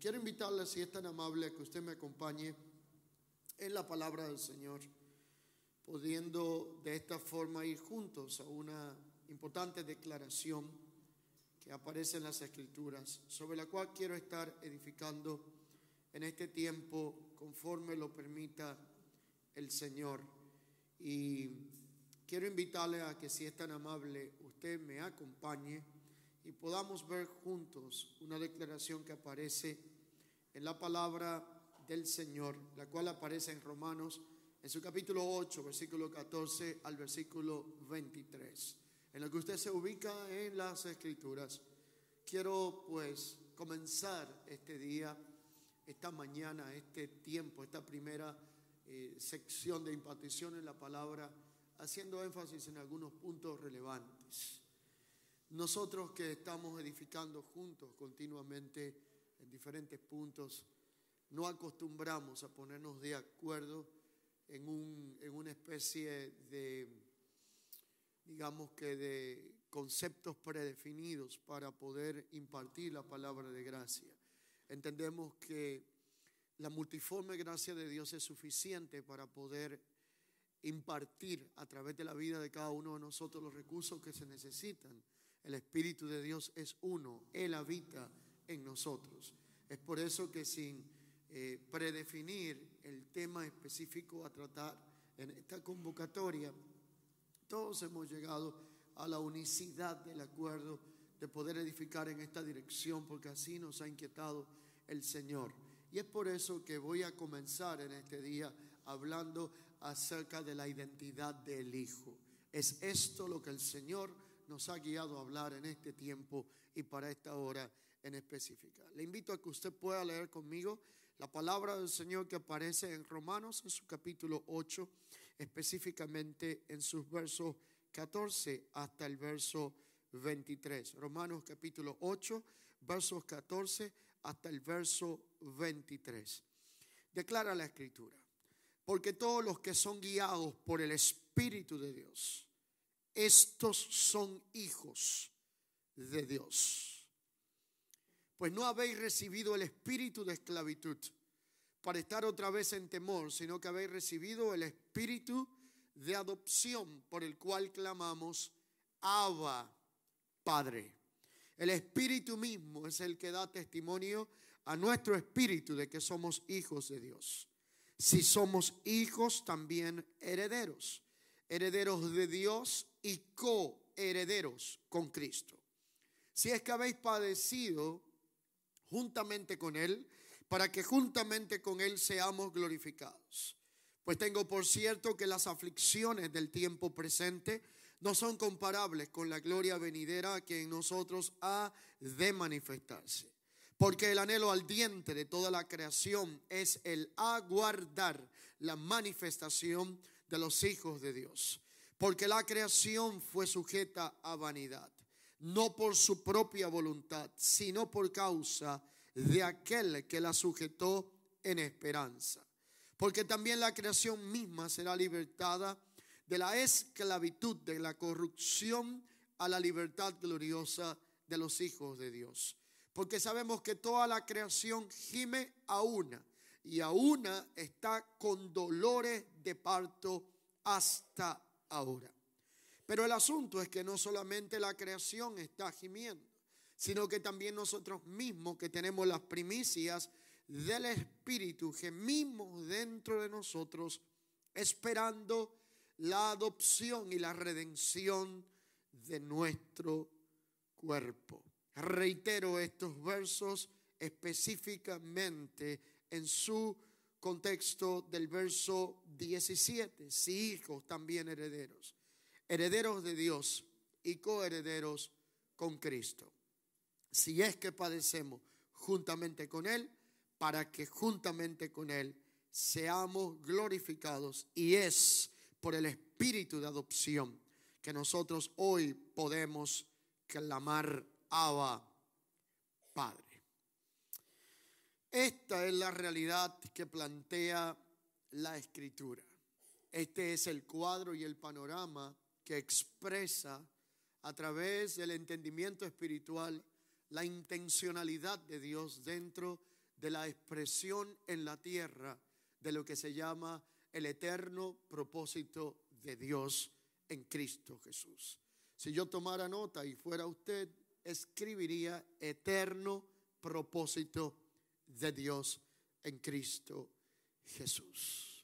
Quiero invitarle, si es tan amable, que usted me acompañe en la palabra del Señor, pudiendo de esta forma ir juntos a una importante declaración que aparece en las Escrituras, sobre la cual quiero estar edificando en este tiempo conforme lo permita el Señor. Y quiero invitarle a que si es tan amable, usted me acompañe y podamos ver juntos una declaración que aparece en la palabra del Señor, la cual aparece en Romanos en su capítulo 8, versículo 14 al versículo 23, en lo que usted se ubica en las escrituras. Quiero pues comenzar este día, esta mañana, este tiempo, esta primera eh, sección de impartición en la palabra, haciendo énfasis en algunos puntos relevantes. Nosotros que estamos edificando juntos continuamente en diferentes puntos, no acostumbramos a ponernos de acuerdo en, un, en una especie de, digamos que de conceptos predefinidos para poder impartir la palabra de gracia. Entendemos que la multiforme gracia de Dios es suficiente para poder impartir a través de la vida de cada uno de nosotros los recursos que se necesitan el Espíritu de Dios es uno, Él habita en nosotros. Es por eso que sin eh, predefinir el tema específico a tratar en esta convocatoria, todos hemos llegado a la unicidad del acuerdo de poder edificar en esta dirección, porque así nos ha inquietado el Señor. Y es por eso que voy a comenzar en este día hablando acerca de la identidad del Hijo. Es esto lo que el Señor nos ha guiado a hablar en este tiempo y para esta hora en específica. Le invito a que usted pueda leer conmigo la palabra del Señor que aparece en Romanos en su capítulo 8, específicamente en sus versos 14 hasta el verso 23. Romanos capítulo 8, versos 14 hasta el verso 23. Declara la escritura, porque todos los que son guiados por el Espíritu de Dios, estos son hijos de Dios. Pues no habéis recibido el espíritu de esclavitud para estar otra vez en temor, sino que habéis recibido el espíritu de adopción por el cual clamamos, Abba, Padre. El espíritu mismo es el que da testimonio a nuestro espíritu de que somos hijos de Dios. Si somos hijos, también herederos herederos de Dios y coherederos con Cristo. Si es que habéis padecido juntamente con Él, para que juntamente con Él seamos glorificados. Pues tengo por cierto que las aflicciones del tiempo presente no son comparables con la gloria venidera que en nosotros ha de manifestarse. Porque el anhelo ardiente de toda la creación es el aguardar la manifestación de los hijos de Dios. Porque la creación fue sujeta a vanidad, no por su propia voluntad, sino por causa de aquel que la sujetó en esperanza. Porque también la creación misma será libertada de la esclavitud, de la corrupción, a la libertad gloriosa de los hijos de Dios. Porque sabemos que toda la creación gime a una y a una está con dolores de parto hasta ahora. Pero el asunto es que no solamente la creación está gimiendo, sino que también nosotros mismos que tenemos las primicias del Espíritu, gemimos dentro de nosotros esperando la adopción y la redención de nuestro cuerpo. Reitero estos versos específicamente en su contexto del verso 17, si hijos también herederos, herederos de Dios y coherederos con Cristo. Si es que padecemos juntamente con Él, para que juntamente con Él seamos glorificados. Y es por el espíritu de adopción que nosotros hoy podemos clamar Abba Padre. Esta es la realidad que plantea la escritura. Este es el cuadro y el panorama que expresa a través del entendimiento espiritual la intencionalidad de Dios dentro de la expresión en la tierra de lo que se llama el eterno propósito de Dios en Cristo Jesús. Si yo tomara nota y fuera usted, escribiría eterno propósito de Dios en Cristo Jesús.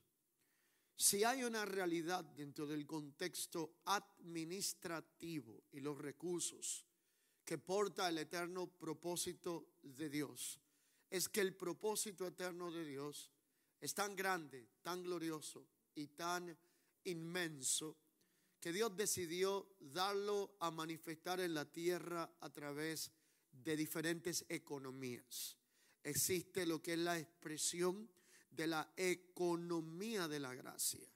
Si hay una realidad dentro del contexto administrativo y los recursos que porta el eterno propósito de Dios, es que el propósito eterno de Dios es tan grande, tan glorioso y tan inmenso que Dios decidió darlo a manifestar en la tierra a través de diferentes economías. Existe lo que es la expresión de la economía de la gracia.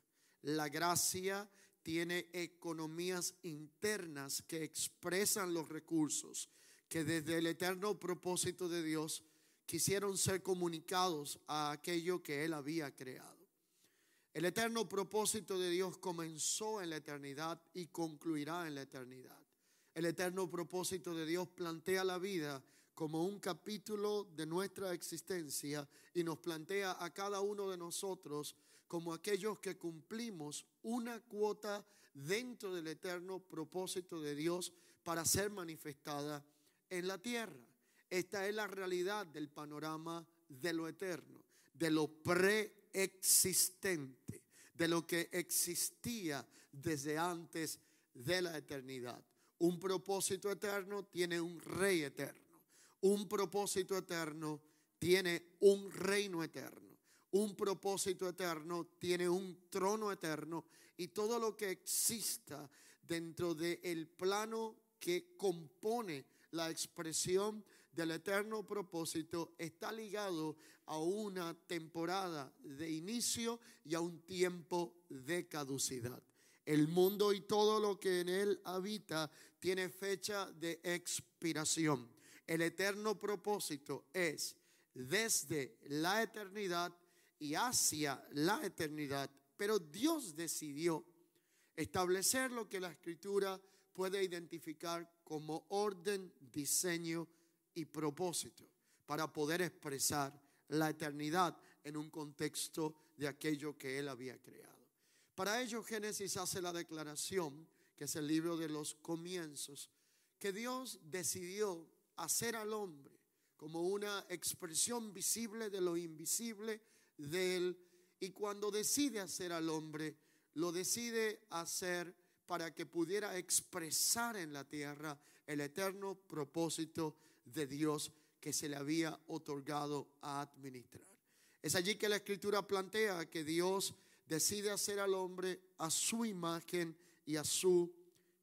La gracia tiene economías internas que expresan los recursos que desde el eterno propósito de Dios quisieron ser comunicados a aquello que Él había creado. El eterno propósito de Dios comenzó en la eternidad y concluirá en la eternidad. El eterno propósito de Dios plantea la vida como un capítulo de nuestra existencia y nos plantea a cada uno de nosotros como aquellos que cumplimos una cuota dentro del eterno propósito de Dios para ser manifestada en la tierra. Esta es la realidad del panorama de lo eterno, de lo preexistente, de lo que existía desde antes de la eternidad. Un propósito eterno tiene un rey eterno. Un propósito eterno tiene un reino eterno. Un propósito eterno tiene un trono eterno y todo lo que exista dentro del plano que compone la expresión del eterno propósito está ligado a una temporada de inicio y a un tiempo de caducidad. El mundo y todo lo que en él habita tiene fecha de expiración. El eterno propósito es desde la eternidad y hacia la eternidad. Pero Dios decidió establecer lo que la escritura puede identificar como orden, diseño y propósito para poder expresar la eternidad en un contexto de aquello que Él había creado. Para ello Génesis hace la declaración, que es el libro de los comienzos, que Dios decidió hacer al hombre como una expresión visible de lo invisible de Él. Y cuando decide hacer al hombre, lo decide hacer para que pudiera expresar en la tierra el eterno propósito de Dios que se le había otorgado a administrar. Es allí que la escritura plantea que Dios decide hacer al hombre a su imagen y a su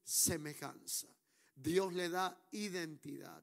semejanza. Dios le da identidad.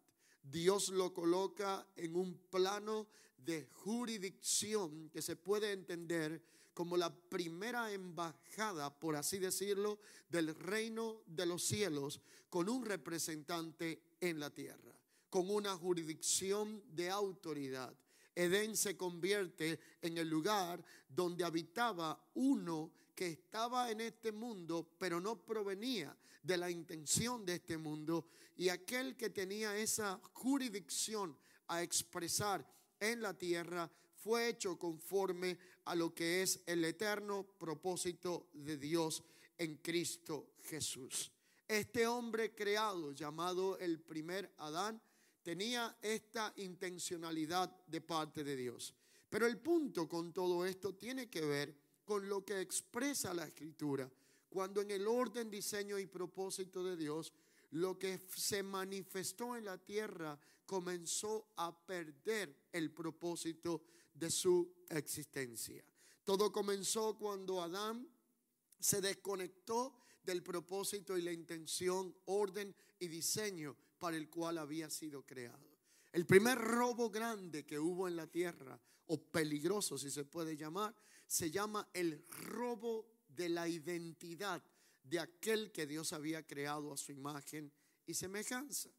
Dios lo coloca en un plano de jurisdicción que se puede entender como la primera embajada, por así decirlo, del reino de los cielos con un representante en la tierra, con una jurisdicción de autoridad. Edén se convierte en el lugar donde habitaba uno que estaba en este mundo, pero no provenía de la intención de este mundo, y aquel que tenía esa jurisdicción a expresar en la tierra fue hecho conforme a lo que es el eterno propósito de Dios en Cristo Jesús. Este hombre creado llamado el primer Adán tenía esta intencionalidad de parte de Dios. Pero el punto con todo esto tiene que ver con lo que expresa la escritura, cuando en el orden, diseño y propósito de Dios, lo que se manifestó en la tierra comenzó a perder el propósito de su existencia. Todo comenzó cuando Adán se desconectó del propósito y la intención, orden y diseño para el cual había sido creado. El primer robo grande que hubo en la tierra, o peligroso si se puede llamar, se llama el robo de la identidad de aquel que Dios había creado a su imagen y semejanza.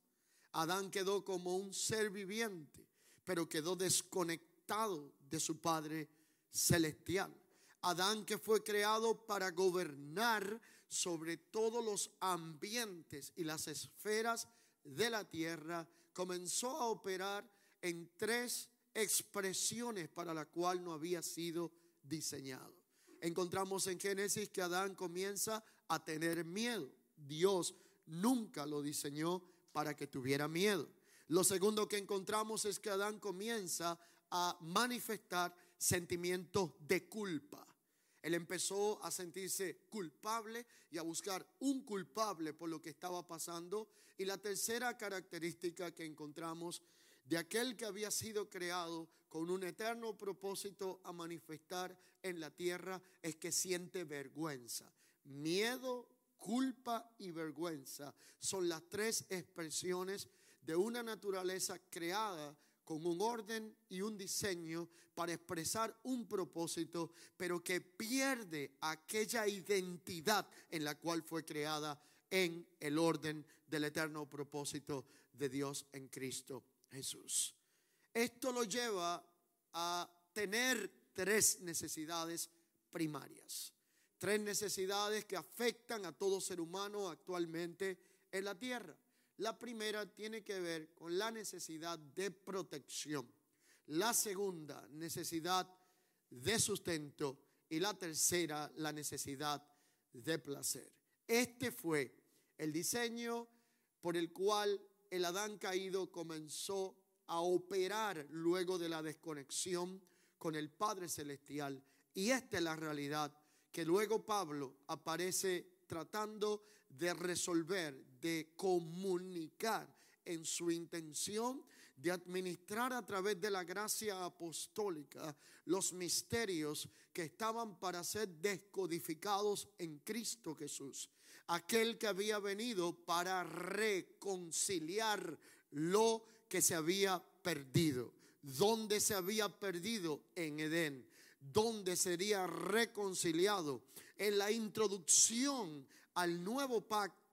Adán quedó como un ser viviente, pero quedó desconectado de su Padre celestial. Adán que fue creado para gobernar sobre todos los ambientes y las esferas de la tierra, comenzó a operar en tres expresiones para la cual no había sido diseñado. Encontramos en Génesis que Adán comienza a tener miedo. Dios nunca lo diseñó para que tuviera miedo. Lo segundo que encontramos es que Adán comienza a manifestar sentimientos de culpa. Él empezó a sentirse culpable y a buscar un culpable por lo que estaba pasando. Y la tercera característica que encontramos de aquel que había sido creado con un eterno propósito a manifestar en la tierra es que siente vergüenza. Miedo, culpa y vergüenza son las tres expresiones de una naturaleza creada con un orden y un diseño para expresar un propósito, pero que pierde aquella identidad en la cual fue creada en el orden del eterno propósito de Dios en Cristo Jesús. Esto lo lleva a tener tres necesidades primarias, tres necesidades que afectan a todo ser humano actualmente en la tierra. La primera tiene que ver con la necesidad de protección. La segunda, necesidad de sustento. Y la tercera, la necesidad de placer. Este fue el diseño por el cual el Adán caído comenzó a operar luego de la desconexión con el Padre Celestial. Y esta es la realidad que luego Pablo aparece tratando de resolver, de comunicar en su intención de administrar a través de la gracia apostólica los misterios que estaban para ser descodificados en Cristo Jesús. Aquel que había venido para reconciliar lo que se había perdido. ¿Dónde se había perdido? En Edén. ¿Dónde sería reconciliado? En la introducción al nuevo pacto,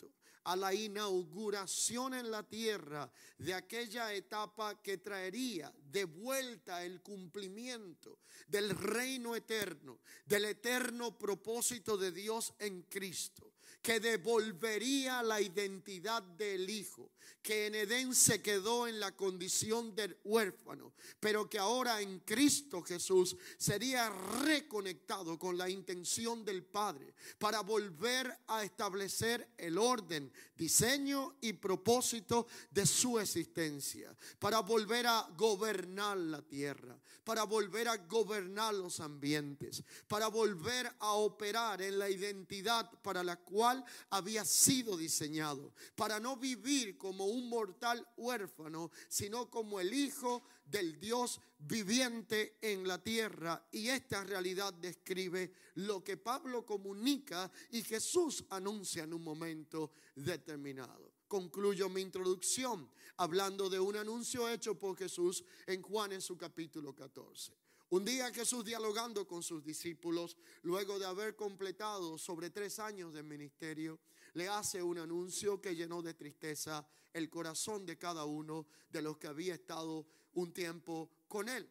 a la inauguración en la tierra de aquella etapa que traería de vuelta el cumplimiento del reino eterno, del eterno propósito de Dios en Cristo que devolvería la identidad del hijo, que en Edén se quedó en la condición del huérfano, pero que ahora en Cristo Jesús sería reconectado con la intención del Padre para volver a establecer el orden, diseño y propósito de su existencia, para volver a gobernar la tierra, para volver a gobernar los ambientes, para volver a operar en la identidad para la cual había sido diseñado, para no vivir como un mortal huérfano, sino como el Hijo del Dios viviente en la tierra. Y esta realidad describe lo que Pablo comunica y Jesús anuncia en un momento determinado. Concluyo mi introducción hablando de un anuncio hecho por Jesús en Juan en su capítulo 14. Un día Jesús dialogando con sus discípulos, luego de haber completado sobre tres años de ministerio, le hace un anuncio que llenó de tristeza el corazón de cada uno de los que había estado un tiempo con él.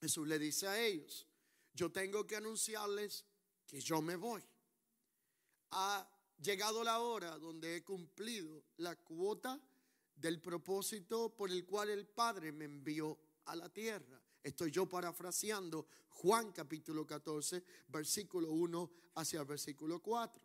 Jesús le dice a ellos, yo tengo que anunciarles que yo me voy. Ha llegado la hora donde he cumplido la cuota del propósito por el cual el Padre me envió a la tierra. Estoy yo parafraseando Juan capítulo 14, versículo 1 hacia el versículo 4.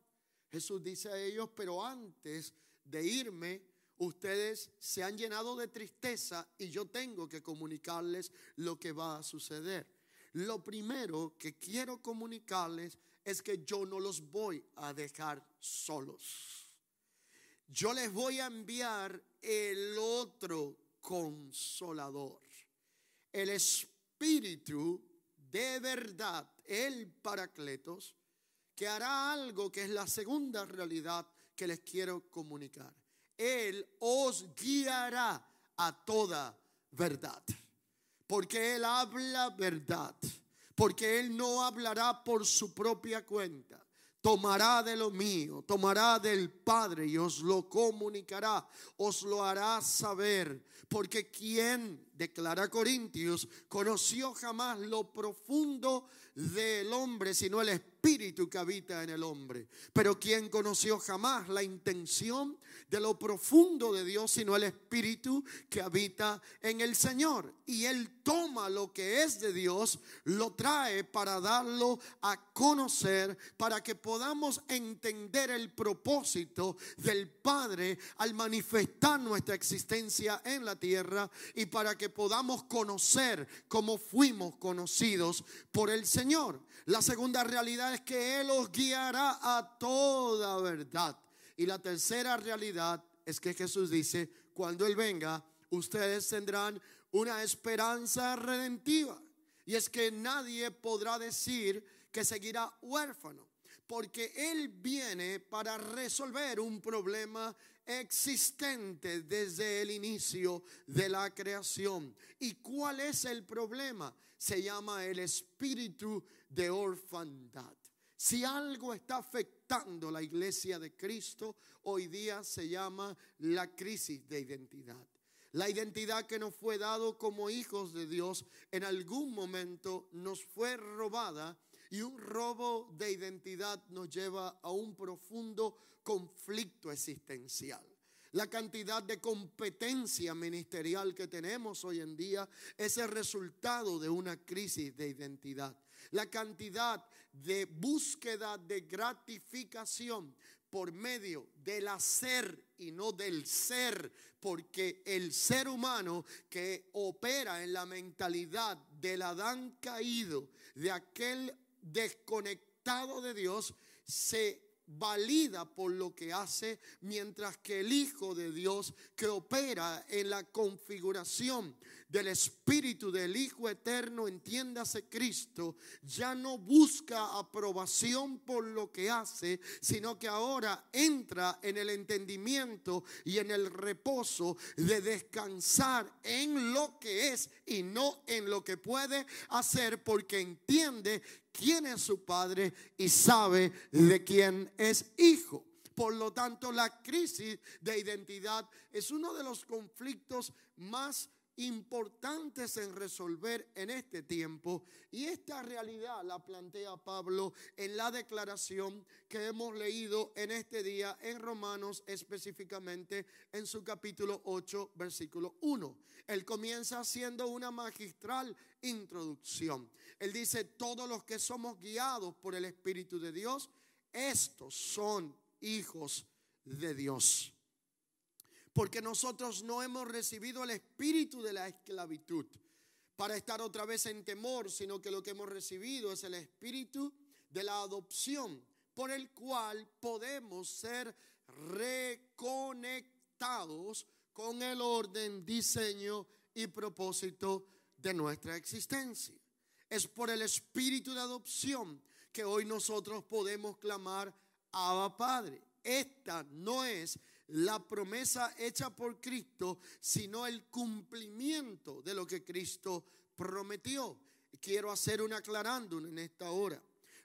Jesús dice a ellos, pero antes de irme, ustedes se han llenado de tristeza y yo tengo que comunicarles lo que va a suceder. Lo primero que quiero comunicarles es que yo no los voy a dejar solos. Yo les voy a enviar el otro consolador el Espíritu de verdad, el Paracletos, que hará algo que es la segunda realidad que les quiero comunicar. Él os guiará a toda verdad, porque Él habla verdad, porque Él no hablará por su propia cuenta. Tomará de lo mío, tomará del Padre y os lo comunicará, os lo hará saber, porque quien declara Corintios, conoció jamás lo profundo del hombre, sino el espíritu que habita en el hombre. Pero quien conoció jamás la intención de lo profundo de Dios, sino el espíritu que habita en el Señor. Y él toma lo que es de Dios, lo trae para darlo a conocer, para que podamos entender el propósito del Padre al manifestar nuestra existencia en la tierra y para que podamos conocer cómo fuimos conocidos por el Señor. Señor. La segunda realidad es que Él os guiará a toda verdad. Y la tercera realidad es que Jesús dice, cuando Él venga, ustedes tendrán una esperanza redentiva. Y es que nadie podrá decir que seguirá huérfano, porque Él viene para resolver un problema existente desde el inicio de la creación. ¿Y cuál es el problema? Se llama el espíritu de orfandad. Si algo está afectando la iglesia de Cristo, hoy día se llama la crisis de identidad. La identidad que nos fue dado como hijos de Dios en algún momento nos fue robada y un robo de identidad nos lleva a un profundo conflicto existencial. La cantidad de competencia ministerial que tenemos hoy en día es el resultado de una crisis de identidad. La cantidad de búsqueda de gratificación por medio del hacer y no del ser, porque el ser humano que opera en la mentalidad del Adán caído, de aquel desconectado de Dios, se valida por lo que hace, mientras que el Hijo de Dios que opera en la configuración del Espíritu del Hijo Eterno, entiéndase Cristo, ya no busca aprobación por lo que hace, sino que ahora entra en el entendimiento y en el reposo de descansar en lo que es y no en lo que puede hacer, porque entiende quién es su padre y sabe de quién es hijo. Por lo tanto, la crisis de identidad es uno de los conflictos más en resolver en este tiempo y esta realidad la plantea Pablo en la declaración que hemos leído en este día en Romanos específicamente en su capítulo 8 versículo 1. Él comienza haciendo una magistral introducción. Él dice, todos los que somos guiados por el Espíritu de Dios, estos son hijos de Dios porque nosotros no hemos recibido el espíritu de la esclavitud para estar otra vez en temor, sino que lo que hemos recibido es el espíritu de la adopción, por el cual podemos ser reconectados con el orden, diseño y propósito de nuestra existencia. Es por el espíritu de adopción que hoy nosotros podemos clamar Abba Padre. Esta no es la promesa hecha por Cristo, sino el cumplimiento de lo que Cristo prometió. Quiero hacer un aclarando en esta hora.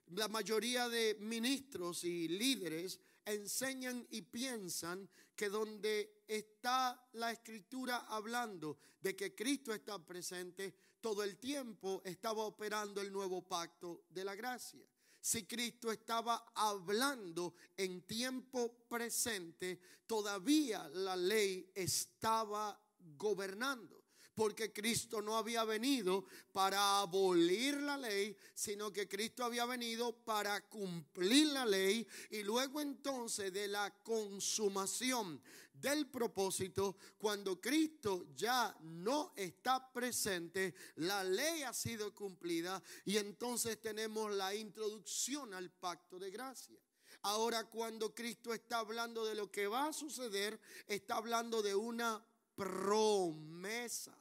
La mayoría de ministros y líderes enseñan y piensan que donde está la escritura hablando de que Cristo está presente, todo el tiempo estaba operando el nuevo pacto de la gracia si Cristo estaba hablando en tiempo presente, todavía la ley estaba gobernando porque Cristo no había venido para abolir la ley, sino que Cristo había venido para cumplir la ley y luego entonces de la consumación del propósito, cuando Cristo ya no está presente, la ley ha sido cumplida y entonces tenemos la introducción al pacto de gracia. Ahora cuando Cristo está hablando de lo que va a suceder, está hablando de una promesa.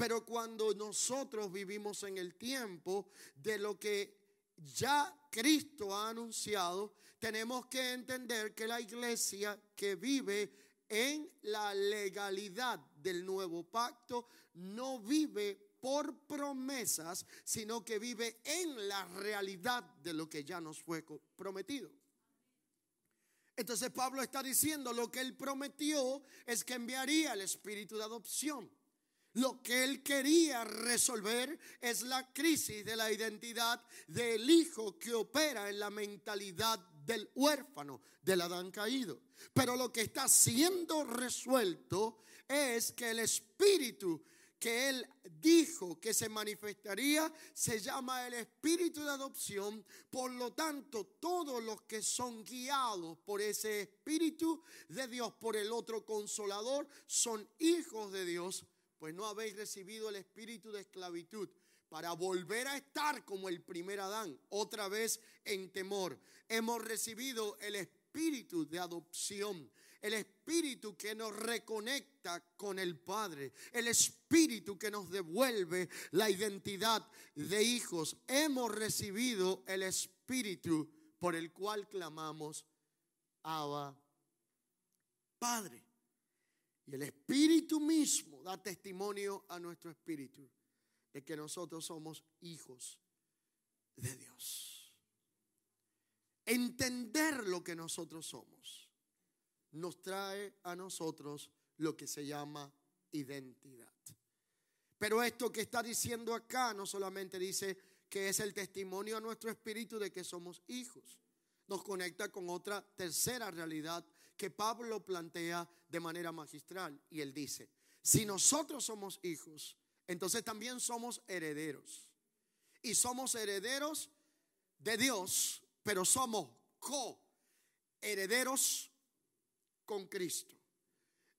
Pero cuando nosotros vivimos en el tiempo de lo que ya Cristo ha anunciado, tenemos que entender que la iglesia que vive en la legalidad del nuevo pacto no vive por promesas, sino que vive en la realidad de lo que ya nos fue prometido. Entonces Pablo está diciendo lo que él prometió es que enviaría el espíritu de adopción. Lo que él quería resolver es la crisis de la identidad del hijo que opera en la mentalidad del huérfano, del Adán caído. Pero lo que está siendo resuelto es que el espíritu que él dijo que se manifestaría se llama el espíritu de adopción. Por lo tanto, todos los que son guiados por ese espíritu de Dios, por el otro consolador, son hijos de Dios, pues no habéis recibido el espíritu de esclavitud para volver a estar como el primer Adán, otra vez en temor. Hemos recibido el espíritu de adopción el espíritu que nos reconecta con el Padre, el espíritu que nos devuelve la identidad de hijos. Hemos recibido el espíritu por el cual clamamos, Abba, Padre. Y el espíritu mismo da testimonio a nuestro espíritu de que nosotros somos hijos de Dios. Entender lo que nosotros somos nos trae a nosotros lo que se llama identidad. Pero esto que está diciendo acá no solamente dice que es el testimonio a nuestro espíritu de que somos hijos, nos conecta con otra tercera realidad que Pablo plantea de manera magistral. Y él dice, si nosotros somos hijos, entonces también somos herederos. Y somos herederos de Dios, pero somos co-herederos con Cristo.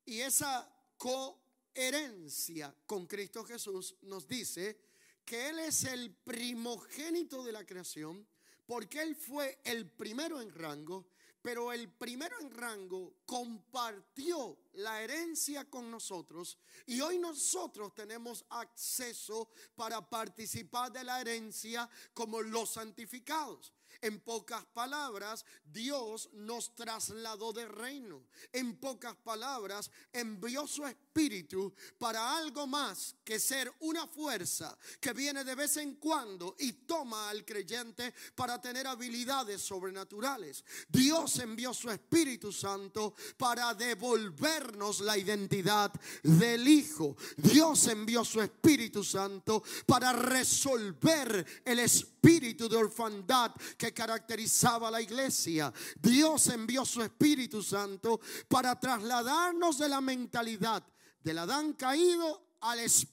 Y esa coherencia con Cristo Jesús nos dice que Él es el primogénito de la creación, porque Él fue el primero en rango, pero el primero en rango compartió la herencia con nosotros y hoy nosotros tenemos acceso para participar de la herencia como los santificados. En pocas palabras, Dios nos trasladó de reino. En pocas palabras, envió su espíritu para algo más que ser una fuerza que viene de vez en cuando y toma al creyente para tener habilidades sobrenaturales. Dios envió su Espíritu Santo para devolvernos la identidad del Hijo. Dios envió su Espíritu Santo para resolver el espíritu de orfandad que caracterizaba la iglesia. Dios envió su Espíritu Santo para trasladarnos de la mentalidad del Adán caído al Espíritu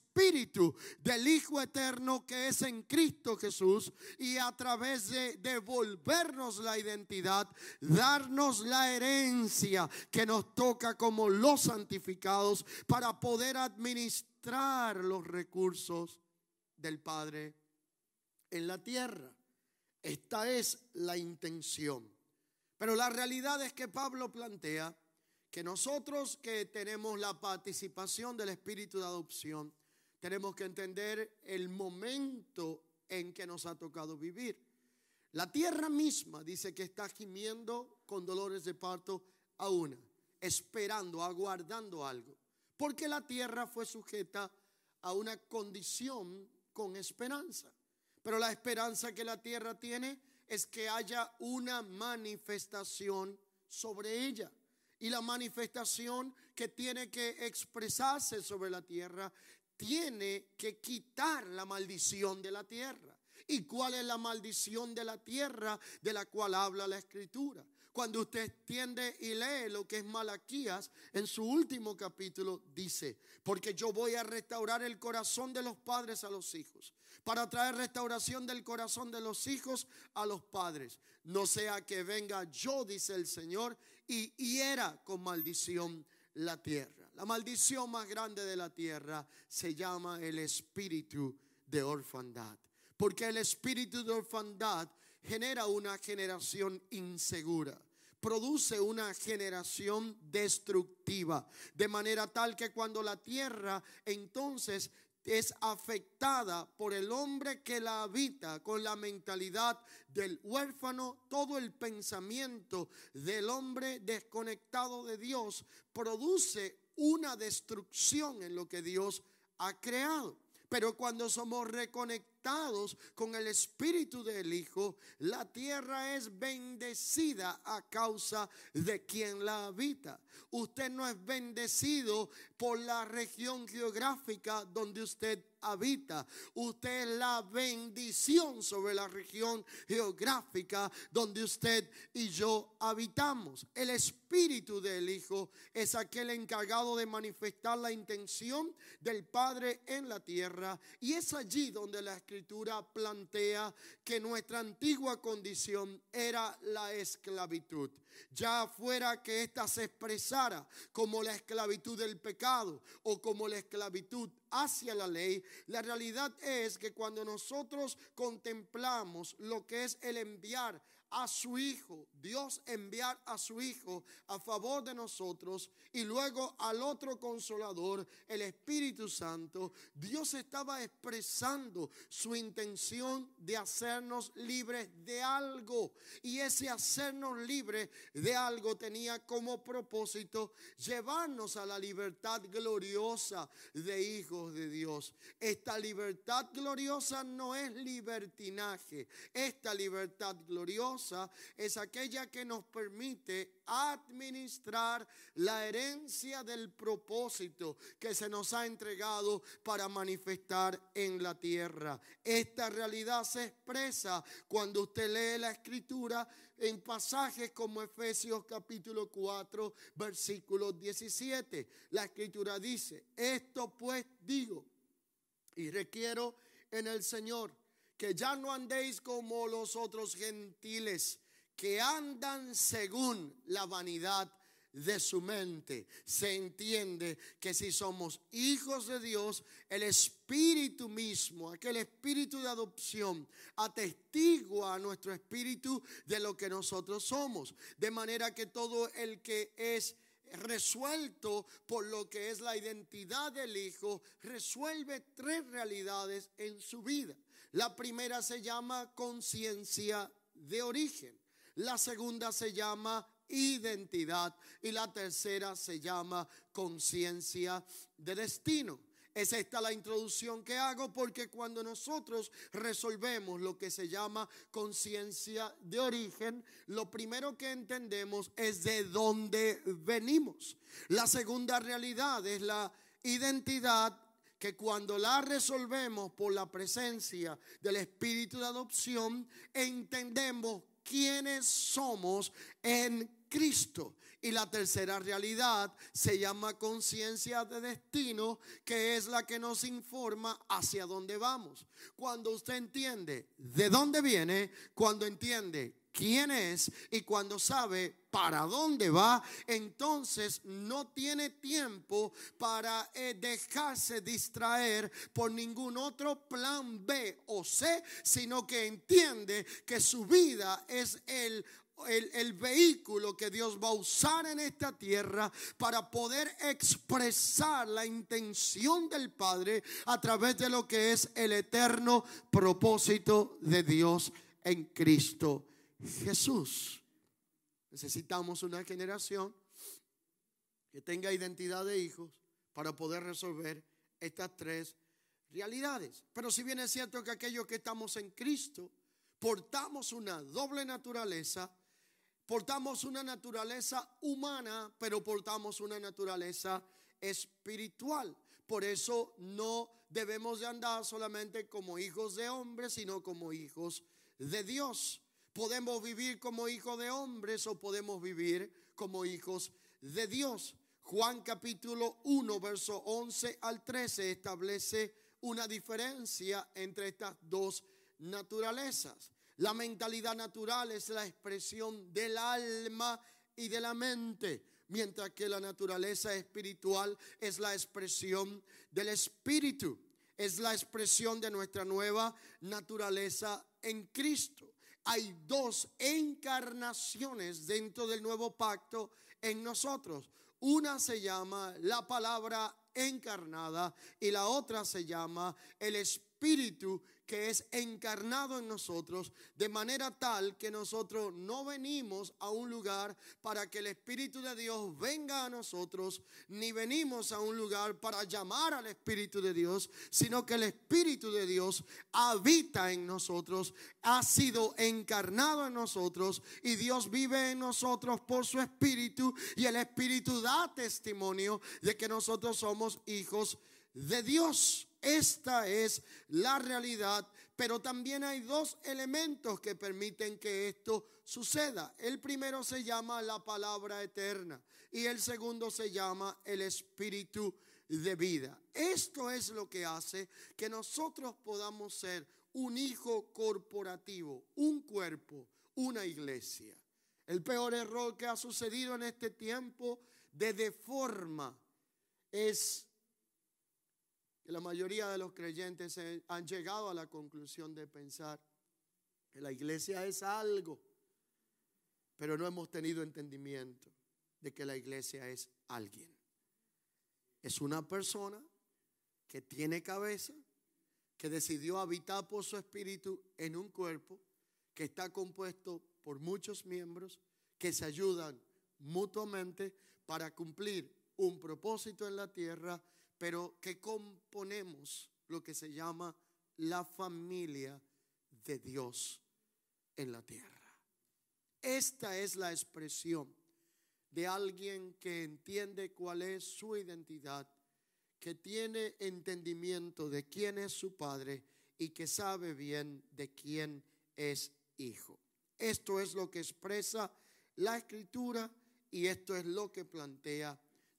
del Hijo Eterno que es en Cristo Jesús y a través de devolvernos la identidad, darnos la herencia que nos toca como los santificados para poder administrar los recursos del Padre en la tierra. Esta es la intención. Pero la realidad es que Pablo plantea que nosotros que tenemos la participación del espíritu de adopción, tenemos que entender el momento en que nos ha tocado vivir. La tierra misma dice que está gimiendo con dolores de parto a una, esperando, aguardando algo, porque la tierra fue sujeta a una condición con esperanza. Pero la esperanza que la tierra tiene es que haya una manifestación sobre ella. Y la manifestación que tiene que expresarse sobre la tierra tiene que quitar la maldición de la tierra. ¿Y cuál es la maldición de la tierra de la cual habla la escritura? Cuando usted extiende y lee lo que es Malaquías, en su último capítulo dice, porque yo voy a restaurar el corazón de los padres a los hijos, para traer restauración del corazón de los hijos a los padres. No sea que venga yo, dice el Señor, y hiera con maldición la tierra. La maldición más grande de la tierra se llama el espíritu de orfandad. Porque el espíritu de orfandad genera una generación insegura produce una generación destructiva, de manera tal que cuando la tierra entonces es afectada por el hombre que la habita con la mentalidad del huérfano, todo el pensamiento del hombre desconectado de Dios produce una destrucción en lo que Dios ha creado. Pero cuando somos reconectados con el Espíritu del Hijo, la tierra es bendecida a causa de quien la habita. Usted no es bendecido por la región geográfica donde usted habita. Usted es la bendición sobre la región geográfica donde usted y yo habitamos. El Espíritu del Hijo es aquel encargado de manifestar la intención del Padre en la tierra. Y es allí donde la Escritura plantea que nuestra antigua condición era la esclavitud. Ya fuera que ésta se expresara como la esclavitud del pecado o como la esclavitud hacia la ley, la realidad es que cuando nosotros contemplamos lo que es el enviar a su Hijo, Dios enviar a su Hijo a favor de nosotros y luego al otro consolador, el Espíritu Santo, Dios estaba expresando su intención de hacernos libres de algo. Y ese hacernos libres de algo tenía como propósito llevarnos a la libertad gloriosa de hijos de Dios. Esta libertad gloriosa no es libertinaje. Esta libertad gloriosa es aquella que nos permite administrar la herencia del propósito que se nos ha entregado para manifestar en la tierra. Esta realidad se expresa cuando usted lee la escritura en pasajes como Efesios capítulo 4, versículo 17. La escritura dice, esto pues digo y requiero en el Señor que ya no andéis como los otros gentiles que andan según la vanidad de su mente. Se entiende que si somos hijos de Dios, el Espíritu mismo, aquel Espíritu de adopción, atestigua a nuestro Espíritu de lo que nosotros somos. De manera que todo el que es resuelto por lo que es la identidad del Hijo, resuelve tres realidades en su vida. La primera se llama conciencia de origen. La segunda se llama identidad. Y la tercera se llama conciencia de destino. Es esta la introducción que hago porque cuando nosotros resolvemos lo que se llama conciencia de origen, lo primero que entendemos es de dónde venimos. La segunda realidad es la identidad que cuando la resolvemos por la presencia del espíritu de adopción, entendemos quiénes somos en Cristo. Y la tercera realidad se llama conciencia de destino, que es la que nos informa hacia dónde vamos. Cuando usted entiende de dónde viene, cuando entiende quién es y cuando sabe para dónde va, entonces no tiene tiempo para eh, dejarse distraer por ningún otro plan B o C, sino que entiende que su vida es el el, el, vehículo que Dios va a usar en esta tierra para poder expresar la intención del Padre a través de lo que es el eterno propósito de Dios en Cristo Jesús. Necesitamos una generación que tenga identidad de hijos para poder resolver estas tres realidades. Pero si bien es cierto que aquellos que estamos en Cristo portamos una doble naturaleza, portamos una naturaleza humana, pero portamos una naturaleza espiritual. Por eso no debemos de andar solamente como hijos de hombres, sino como hijos de Dios. Podemos vivir como hijos de hombres o podemos vivir como hijos de Dios. Juan capítulo 1, verso 11 al 13 establece una diferencia entre estas dos naturalezas. La mentalidad natural es la expresión del alma y de la mente, mientras que la naturaleza espiritual es la expresión del espíritu, es la expresión de nuestra nueva naturaleza en Cristo hay dos encarnaciones dentro del nuevo pacto en nosotros. Una se llama la palabra encarnada y la otra se llama el Espíritu que es encarnado en nosotros, de manera tal que nosotros no venimos a un lugar para que el Espíritu de Dios venga a nosotros, ni venimos a un lugar para llamar al Espíritu de Dios, sino que el Espíritu de Dios habita en nosotros, ha sido encarnado en nosotros y Dios vive en nosotros por su Espíritu y el Espíritu da testimonio de que nosotros somos hijos de Dios. Esta es la realidad, pero también hay dos elementos que permiten que esto suceda. El primero se llama la palabra eterna y el segundo se llama el espíritu de vida. Esto es lo que hace que nosotros podamos ser un hijo corporativo, un cuerpo, una iglesia. El peor error que ha sucedido en este tiempo de deforma es la mayoría de los creyentes han llegado a la conclusión de pensar que la iglesia es algo, pero no hemos tenido entendimiento de que la iglesia es alguien. Es una persona que tiene cabeza, que decidió habitar por su espíritu en un cuerpo que está compuesto por muchos miembros que se ayudan mutuamente para cumplir un propósito en la tierra pero que componemos lo que se llama la familia de Dios en la tierra. Esta es la expresión de alguien que entiende cuál es su identidad, que tiene entendimiento de quién es su padre y que sabe bien de quién es hijo. Esto es lo que expresa la escritura y esto es lo que plantea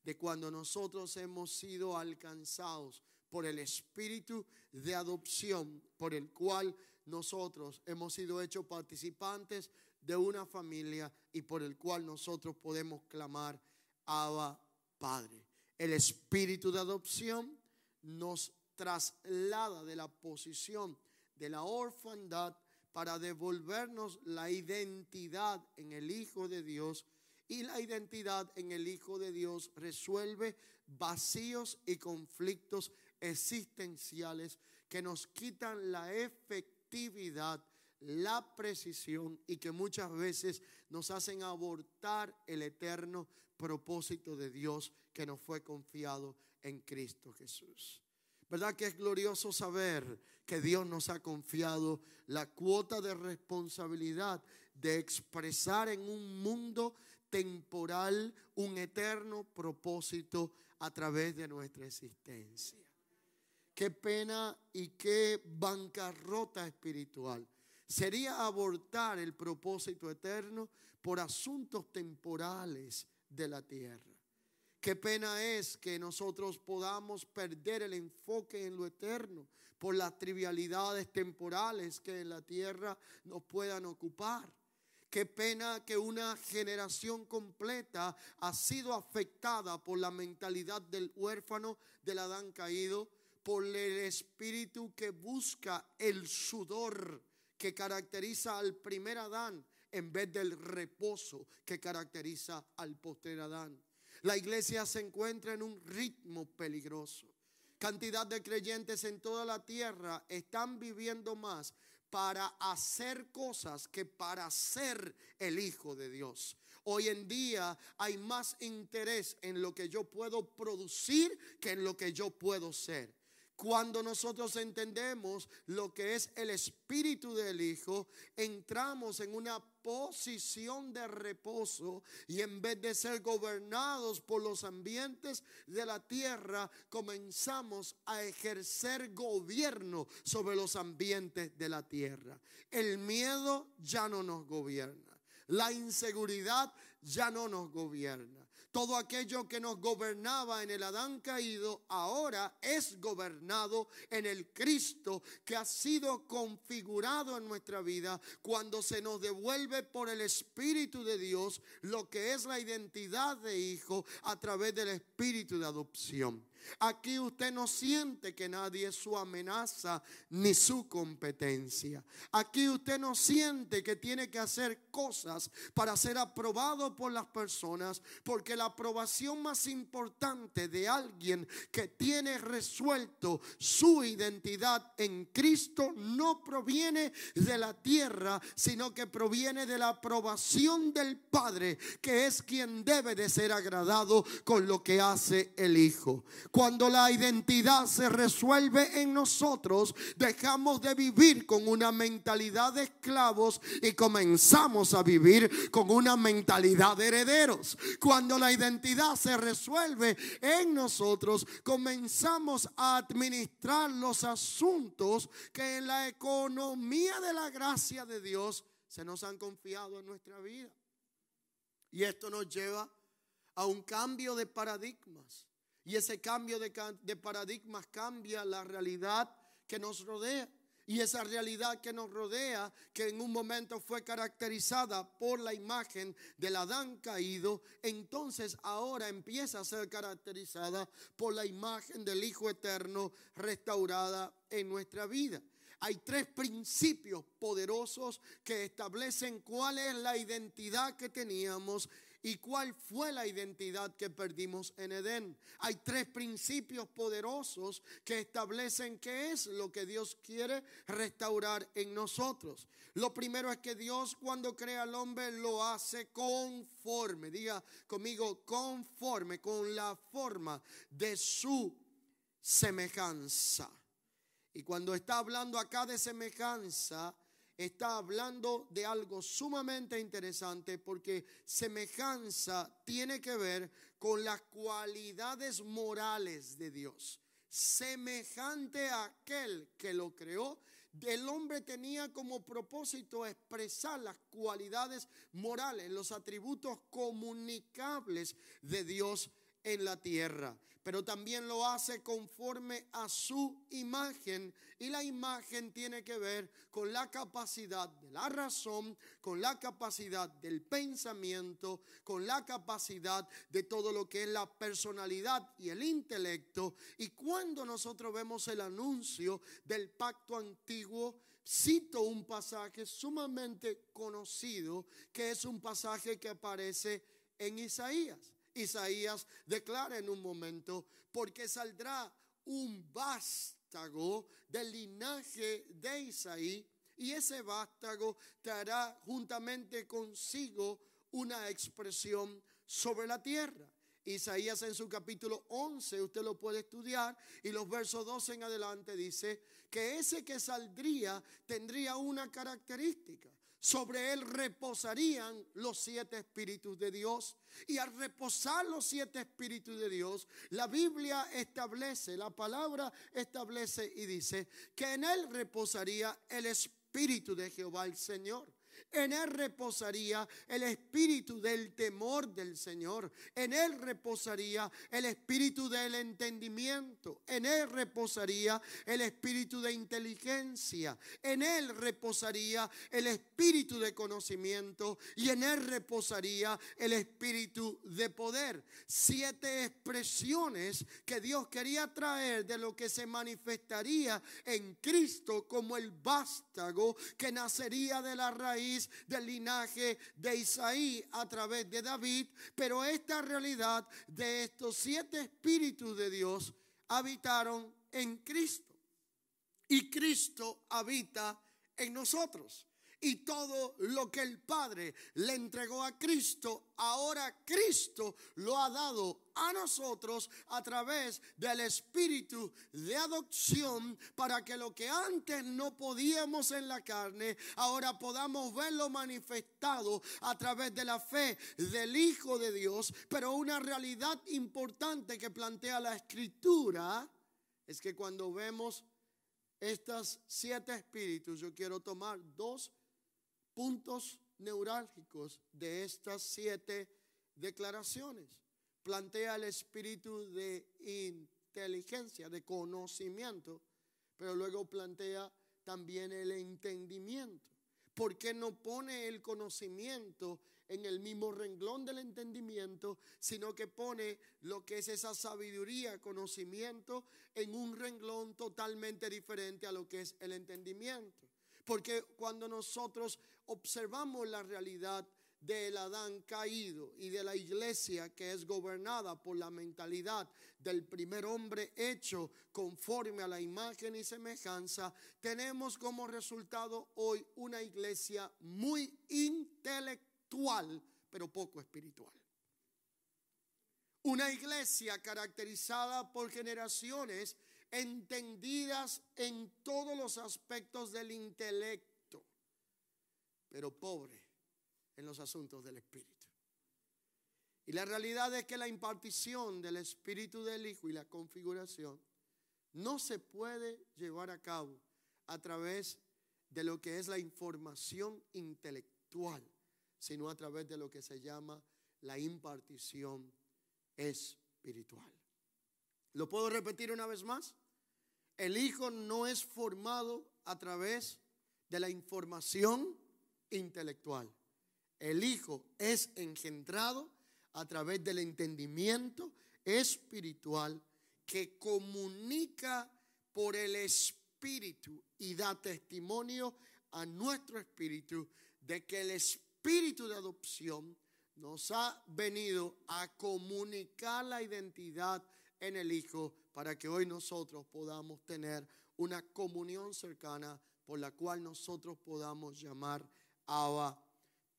de cuando nosotros hemos sido alcanzados por el espíritu de adopción por el cual nosotros hemos sido hechos participantes de una familia y por el cual nosotros podemos clamar Abba Padre. El espíritu de adopción nos traslada de la posición de la orfandad para devolvernos la identidad en el Hijo de Dios y la identidad en el Hijo de Dios resuelve vacíos y conflictos existenciales que nos quitan la efectividad, la precisión y que muchas veces nos hacen abortar el eterno propósito de Dios que nos fue confiado en Cristo Jesús. ¿Verdad que es glorioso saber que Dios nos ha confiado la cuota de responsabilidad de expresar en un mundo temporal, un eterno propósito a través de nuestra existencia. Qué pena y qué bancarrota espiritual. Sería abortar el propósito eterno por asuntos temporales de la tierra. Qué pena es que nosotros podamos perder el enfoque en lo eterno por las trivialidades temporales que en la tierra nos puedan ocupar. Qué pena que una generación completa ha sido afectada por la mentalidad del huérfano del Adán caído, por el espíritu que busca el sudor que caracteriza al primer Adán en vez del reposo que caracteriza al posterior Adán. La iglesia se encuentra en un ritmo peligroso. Cantidad de creyentes en toda la tierra están viviendo más para hacer cosas que para ser el Hijo de Dios. Hoy en día hay más interés en lo que yo puedo producir que en lo que yo puedo ser. Cuando nosotros entendemos lo que es el espíritu del Hijo, entramos en una posición de reposo y en vez de ser gobernados por los ambientes de la tierra, comenzamos a ejercer gobierno sobre los ambientes de la tierra. El miedo ya no nos gobierna. La inseguridad ya no nos gobierna. Todo aquello que nos gobernaba en el Adán caído ahora es gobernado en el Cristo que ha sido configurado en nuestra vida cuando se nos devuelve por el Espíritu de Dios lo que es la identidad de hijo a través del Espíritu de adopción. Aquí usted no siente que nadie es su amenaza ni su competencia. Aquí usted no siente que tiene que hacer cosas para ser aprobado por las personas, porque la aprobación más importante de alguien que tiene resuelto su identidad en Cristo no proviene de la tierra, sino que proviene de la aprobación del Padre, que es quien debe de ser agradado con lo que hace el Hijo. Cuando la identidad se resuelve en nosotros, dejamos de vivir con una mentalidad de esclavos y comenzamos a vivir con una mentalidad de herederos. Cuando la identidad se resuelve en nosotros, comenzamos a administrar los asuntos que en la economía de la gracia de Dios se nos han confiado en nuestra vida. Y esto nos lleva a un cambio de paradigmas. Y ese cambio de, paradigmas cambia la realidad que nos rodea. Y esa realidad que nos rodea, que en un momento fue caracterizada por la imagen del Adán caído, entonces ahora empieza a ser caracterizada por la imagen del Hijo Eterno restaurada en nuestra vida. Hay tres principios poderosos que establecen cuál es la identidad que teníamos ¿Y cuál fue la identidad que perdimos en Edén? Hay tres principios poderosos que establecen qué es lo que Dios quiere restaurar en nosotros. Lo primero es que Dios cuando crea al hombre lo hace conforme, diga conmigo, conforme con la forma de su semejanza. Y cuando está hablando acá de semejanza, está hablando de algo sumamente interesante porque semejanza tiene que ver con las cualidades morales de Dios. Semejante a aquel que lo creó, el hombre tenía como propósito expresar las cualidades morales, los atributos comunicables de Dios en la tierra pero también lo hace conforme a su imagen. Y la imagen tiene que ver con la capacidad de la razón, con la capacidad del pensamiento, con la capacidad de todo lo que es la personalidad y el intelecto. Y cuando nosotros vemos el anuncio del pacto antiguo, cito un pasaje sumamente conocido, que es un pasaje que aparece en Isaías. Isaías declara en un momento, porque saldrá un vástago del linaje de Isaí, y ese vástago traerá juntamente consigo una expresión sobre la tierra. Isaías en su capítulo 11, usted lo puede estudiar, y los versos 12 en adelante dice que ese que saldría tendría una característica. Sobre él reposarían los siete espíritus de Dios. Y al reposar los siete espíritus de Dios, la Biblia establece, la palabra establece y dice que en él reposaría el espíritu de Jehová el Señor. En él reposaría el espíritu del temor del Señor. En él reposaría el espíritu del entendimiento. En él reposaría el espíritu de inteligencia. En él reposaría el espíritu de conocimiento. Y en él reposaría el espíritu de poder. Siete expresiones que Dios quería traer de lo que se manifestaría en Cristo como el vástago que nacería de la raíz del linaje de Isaí a través de David, pero esta realidad de estos siete espíritus de Dios habitaron en Cristo. Y Cristo habita en nosotros y todo lo que el Padre le entregó a Cristo, ahora Cristo lo ha dado a nosotros a través del Espíritu de adopción para que lo que antes no podíamos en la carne, ahora podamos verlo manifestado a través de la fe del Hijo de Dios. Pero una realidad importante que plantea la Escritura es que cuando vemos estos siete espíritus, yo quiero tomar dos puntos neurálgicos de estas siete declaraciones. Plantea el espíritu de inteligencia, de conocimiento, pero luego plantea también el entendimiento. ¿por qué no pone el conocimiento en el mismo renglón del entendimiento, sino que pone lo que es esa sabiduría, conocimiento, en un renglón totalmente diferente a lo que es el entendimiento? Porque cuando nosotros observamos la realidad del Adán caído y de la iglesia que es gobernada por la mentalidad del primer hombre hecho conforme a la imagen y semejanza, tenemos como resultado hoy una iglesia muy intelectual, pero poco espiritual. Una iglesia caracterizada por generaciones entendidas en todos los aspectos del intelecto, pero pobre en los asuntos del Espíritu. Y la realidad es que la impartición del Espíritu del Hijo y la configuración no se puede llevar a cabo a través de lo que es la información intelectual, sino a través de lo que se llama la impartición espiritual. ¿Lo puedo repetir una vez más? El Hijo no es formado a través de la información intelectual. El Hijo es engendrado a través del entendimiento espiritual que comunica por el Espíritu y da testimonio a nuestro espíritu de que el Espíritu de adopción nos ha venido a comunicar la identidad en el Hijo para que hoy nosotros podamos tener una comunión cercana por la cual nosotros podamos llamar Abba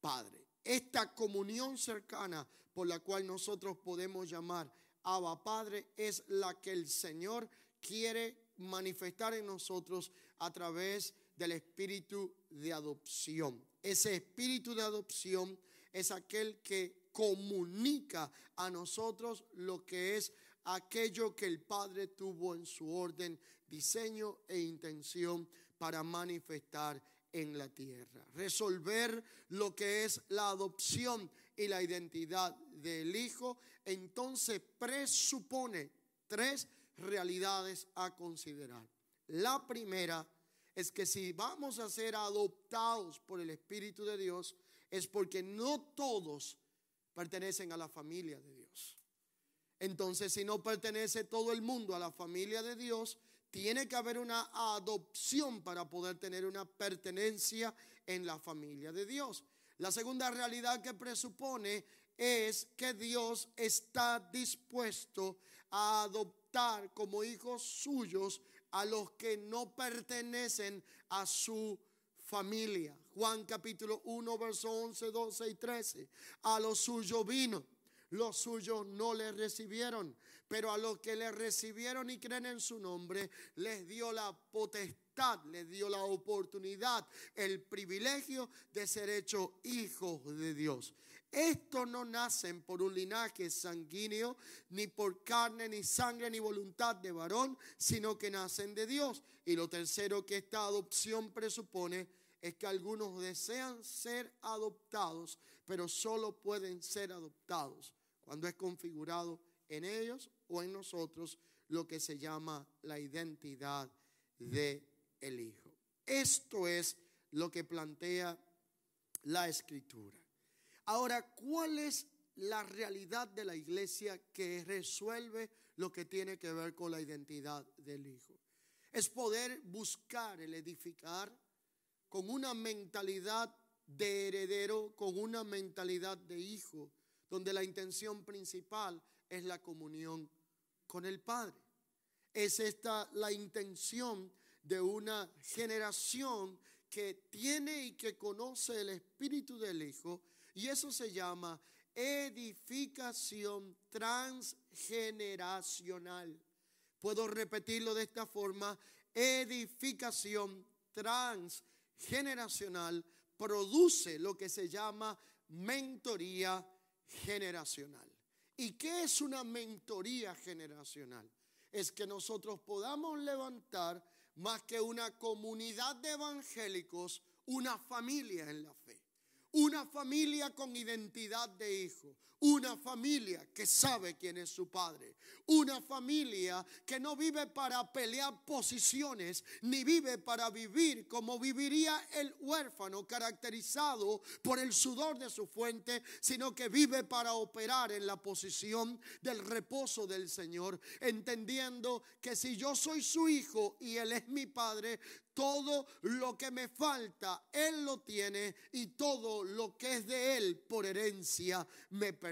Padre. Esta comunión cercana por la cual nosotros podemos llamar Abba Padre es la que el Señor quiere manifestar en nosotros a través del espíritu de adopción. Ese espíritu de adopción es aquel que comunica a nosotros lo que es aquello que el Padre tuvo en su orden, diseño e intención para manifestar en la tierra. Resolver lo que es la adopción y la identidad del Hijo, entonces presupone tres realidades a considerar. La primera es que si vamos a ser adoptados por el Espíritu de Dios, es porque no todos pertenecen a la familia de Dios. Entonces, si no pertenece todo el mundo a la familia de Dios, tiene que haber una adopción para poder tener una pertenencia en la familia de Dios. La segunda realidad que presupone es que Dios está dispuesto a adoptar como hijos suyos a los que no pertenecen a su familia. Juan capítulo 1, verso 11, 12 y 13. A lo suyo vino los suyos no le recibieron, pero a los que le recibieron y creen en su nombre, les dio la potestad, les dio la oportunidad, el privilegio de ser hechos hijos de Dios. Estos no nacen por un linaje sanguíneo, ni por carne, ni sangre, ni voluntad de varón, sino que nacen de Dios. Y lo tercero que esta adopción presupone es que algunos desean ser adoptados, pero solo pueden ser adoptados cuando es configurado en ellos o en nosotros lo que se llama la identidad de el Hijo. Esto es lo que plantea la escritura. Ahora, ¿cuál es la realidad de la iglesia que resuelve lo que tiene que ver con la identidad del Hijo? Es poder buscar el edificar con una mentalidad de heredero, con una mentalidad de hijo, donde la intención principal es la comunión con el Padre. Es esta la intención de una generación que tiene y que conoce el Espíritu del Hijo y eso se llama edificación transgeneracional. Puedo repetirlo de esta forma, edificación transgeneracional produce lo que se llama mentoría generacional. ¿Y qué es una mentoría generacional? Es que nosotros podamos levantar más que una comunidad de evangélicos, una familia en la fe. Una familia con identidad de hijo. Una familia que sabe quién es su padre. Una familia que no vive para pelear posiciones, ni vive para vivir como viviría el huérfano, caracterizado por el sudor de su fuente, sino que vive para operar en la posición del reposo del Señor, entendiendo que si yo soy su hijo y Él es mi padre, todo lo que me falta, Él lo tiene y todo lo que es de Él por herencia me pertenece.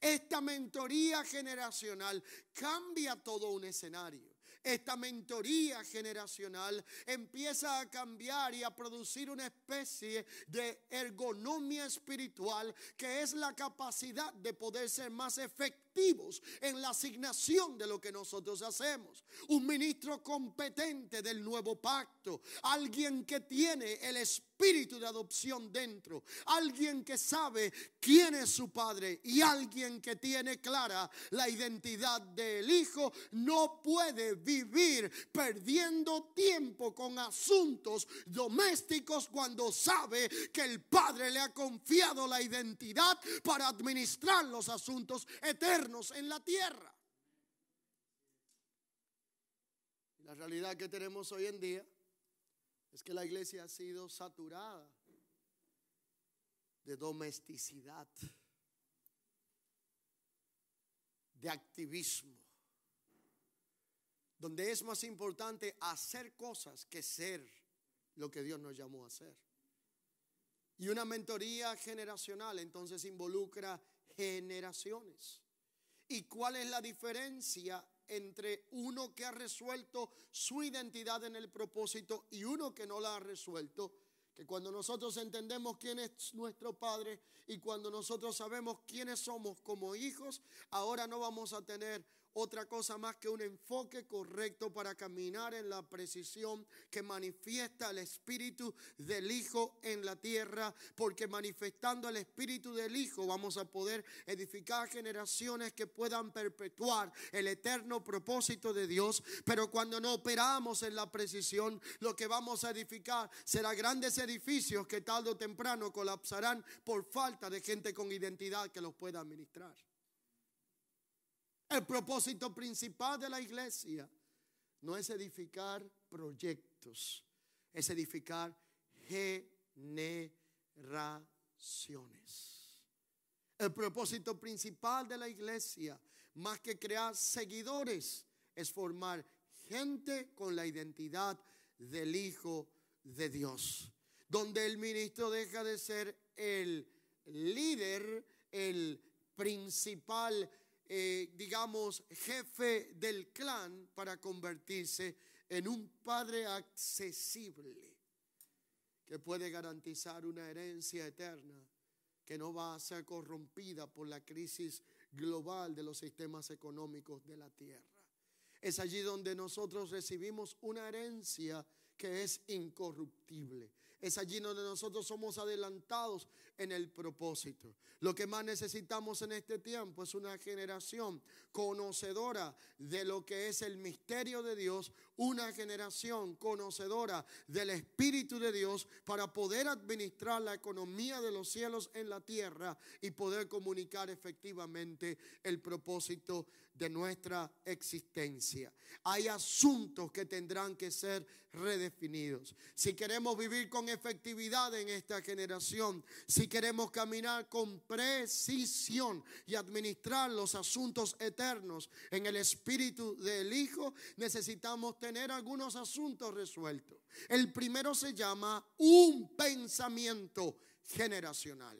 Esta mentoría generacional cambia todo un escenario. Esta mentoría generacional empieza a cambiar y a producir una especie de ergonomia espiritual que es la capacidad de poder ser más efectivos en la asignación de lo que nosotros hacemos. Un ministro competente del nuevo pacto, alguien que tiene el espíritu de adopción dentro. Alguien que sabe quién es su padre y alguien que tiene clara la identidad del hijo no puede vivir perdiendo tiempo con asuntos domésticos cuando sabe que el padre le ha confiado la identidad para administrar los asuntos eternos en la tierra. La realidad que tenemos hoy en día es que la iglesia ha sido saturada de domesticidad, de activismo, donde es más importante hacer cosas que ser lo que Dios nos llamó a hacer. Y una mentoría generacional entonces involucra generaciones. ¿Y cuál es la diferencia entre uno que ha resuelto su identidad en el propósito y uno que no la ha resuelto. Que cuando nosotros entendemos quién es nuestro Padre y cuando nosotros sabemos quiénes somos como hijos, ahora no vamos a tener otra cosa más que un enfoque correcto para caminar en la precisión que manifiesta el Espíritu del Hijo en la tierra, porque manifestando el Espíritu del Hijo vamos a poder edificar generaciones que puedan perpetuar el eterno propósito de Dios, pero cuando no operamos en la precisión, lo que vamos a edificar será grandes edificios que tarde o temprano colapsarán por falta de gente con identidad que los pueda administrar. El propósito principal de la iglesia no es edificar proyectos, es edificar generaciones. El propósito principal de la iglesia, más que crear seguidores, es formar gente con la identidad del Hijo de Dios, donde el ministro deja de ser el líder, el principal eh, digamos, jefe del clan para convertirse en un padre accesible que puede garantizar una herencia eterna que no va a ser corrompida por la crisis global de los sistemas económicos de la tierra. Es allí donde nosotros recibimos una herencia que es incorruptible. Es allí donde nosotros somos adelantados en el propósito. Lo que más necesitamos en este tiempo es una generación conocedora de lo que es el misterio de Dios, una generación conocedora del Espíritu de Dios para poder administrar la economía de los cielos en la tierra y poder comunicar efectivamente el propósito de nuestra existencia. Hay asuntos que tendrán que ser redefinidos. Si queremos vivir con efectividad en esta generación, si queremos caminar con precisión y administrar los asuntos eternos en el espíritu del Hijo, necesitamos tener algunos asuntos resueltos. El primero se llama un pensamiento generacional.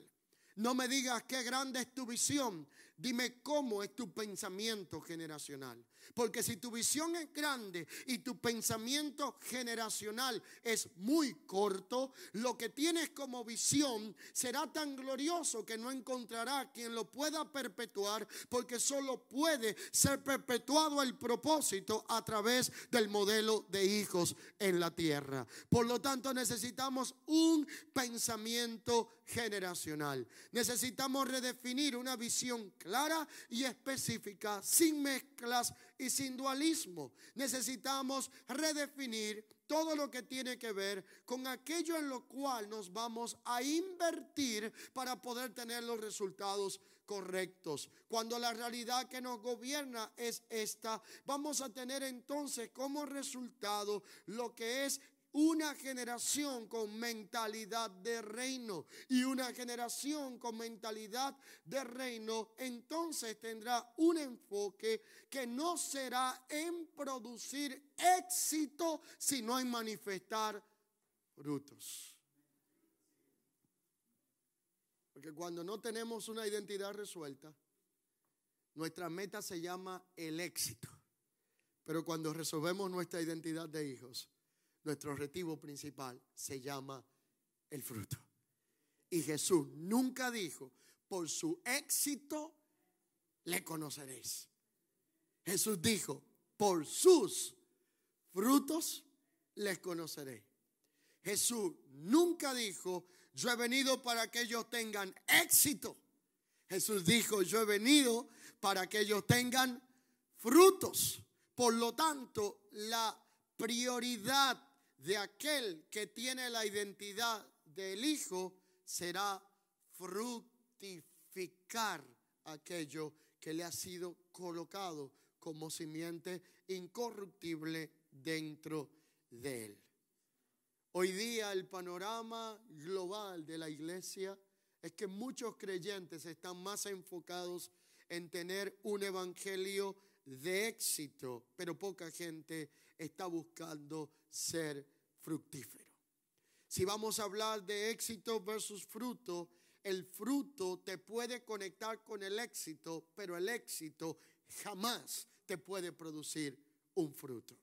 No me digas qué grande es tu visión, Dime cómo es tu pensamiento generacional. Porque si tu visión es grande y tu pensamiento generacional es muy corto, lo que tienes como visión será tan glorioso que no encontrará quien lo pueda perpetuar, porque solo puede ser perpetuado el propósito a través del modelo de hijos en la tierra. Por lo tanto, necesitamos un pensamiento generacional. Necesitamos redefinir una visión clara y específica, sin mezclas y sin dualismo. Necesitamos redefinir todo lo que tiene que ver con aquello en lo cual nos vamos a invertir para poder tener los resultados correctos. Cuando la realidad que nos gobierna es esta, vamos a tener entonces como resultado lo que es una generación con mentalidad de reino y una generación con mentalidad de reino entonces tendrá un enfoque que no será en producir éxito sino en manifestar frutos. Porque cuando no tenemos una identidad resuelta, nuestra meta se llama el éxito. Pero cuando resolvemos nuestra identidad de hijos, nuestro objetivo principal se llama el fruto. Y Jesús nunca dijo, por su éxito le conoceréis. Jesús dijo, por sus frutos les conoceré. Jesús nunca dijo, yo he venido para que ellos tengan éxito. Jesús dijo, yo he venido para que ellos tengan frutos. Por lo tanto, la prioridad de aquel que tiene la identidad del Hijo será fructificar aquello que le ha sido colocado como simiente incorruptible dentro de él. Hoy día el panorama global de la iglesia es que muchos creyentes están más enfocados en tener un evangelio de éxito, pero poca gente está buscando ser fructífero. Si vamos a hablar de éxito versus fruto, el fruto te puede conectar con el éxito, pero el éxito jamás te puede producir un fruto.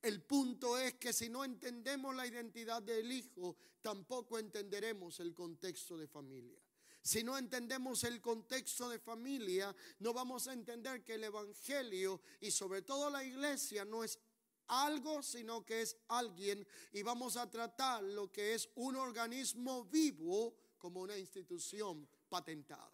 El punto es que si no entendemos la identidad del hijo, tampoco entenderemos el contexto de familia. Si no entendemos el contexto de familia, no vamos a entender que el Evangelio y sobre todo la iglesia no es algo, sino que es alguien y vamos a tratar lo que es un organismo vivo como una institución patentada.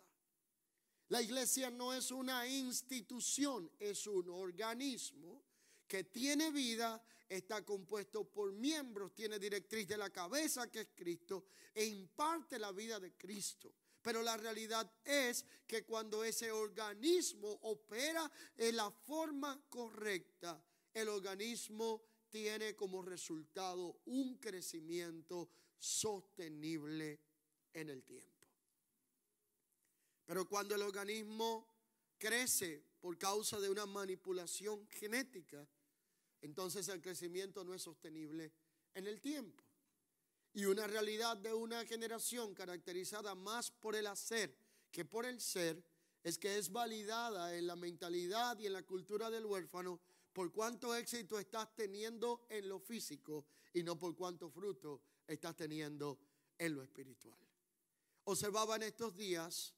La iglesia no es una institución, es un organismo que tiene vida, está compuesto por miembros, tiene directriz de la cabeza que es Cristo e imparte la vida de Cristo. Pero la realidad es que cuando ese organismo opera en la forma correcta, el organismo tiene como resultado un crecimiento sostenible en el tiempo. Pero cuando el organismo crece por causa de una manipulación genética, entonces el crecimiento no es sostenible en el tiempo. Y una realidad de una generación caracterizada más por el hacer que por el ser es que es validada en la mentalidad y en la cultura del huérfano por cuánto éxito estás teniendo en lo físico y no por cuánto fruto estás teniendo en lo espiritual. Observaba en estos días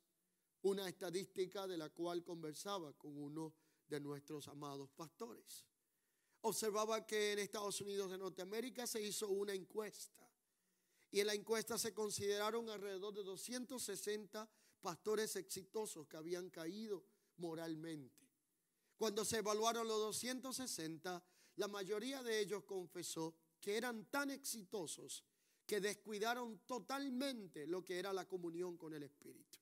una estadística de la cual conversaba con uno de nuestros amados pastores. Observaba que en Estados Unidos de Norteamérica se hizo una encuesta y en la encuesta se consideraron alrededor de 260 pastores exitosos que habían caído moralmente. Cuando se evaluaron los 260, la mayoría de ellos confesó que eran tan exitosos que descuidaron totalmente lo que era la comunión con el Espíritu.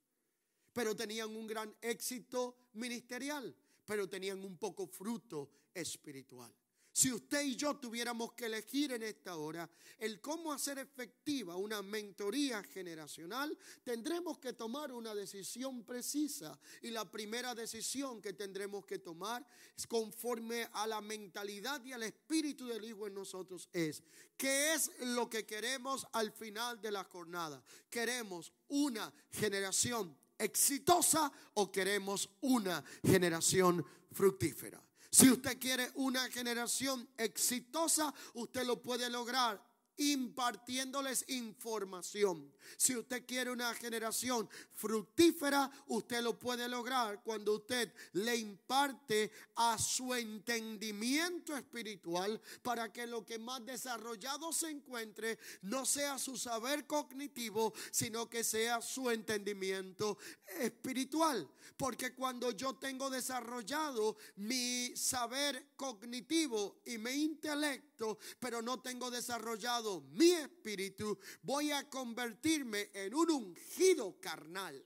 Pero tenían un gran éxito ministerial, pero tenían un poco fruto espiritual. Si usted y yo tuviéramos que elegir en esta hora el cómo hacer efectiva una mentoría generacional, tendremos que tomar una decisión precisa. Y la primera decisión que tendremos que tomar conforme a la mentalidad y al espíritu del Hijo en nosotros es, ¿qué es lo que queremos al final de la jornada? ¿Queremos una generación exitosa o queremos una generación fructífera? Si usted quiere una generación exitosa, usted lo puede lograr impartiéndoles información. Si usted quiere una generación fructífera, usted lo puede lograr cuando usted le imparte a su entendimiento espiritual para que lo que más desarrollado se encuentre no sea su saber cognitivo, sino que sea su entendimiento espiritual. Porque cuando yo tengo desarrollado mi saber cognitivo y mi intelecto, pero no tengo desarrollado mi espíritu, voy a convertirme en un ungido carnal.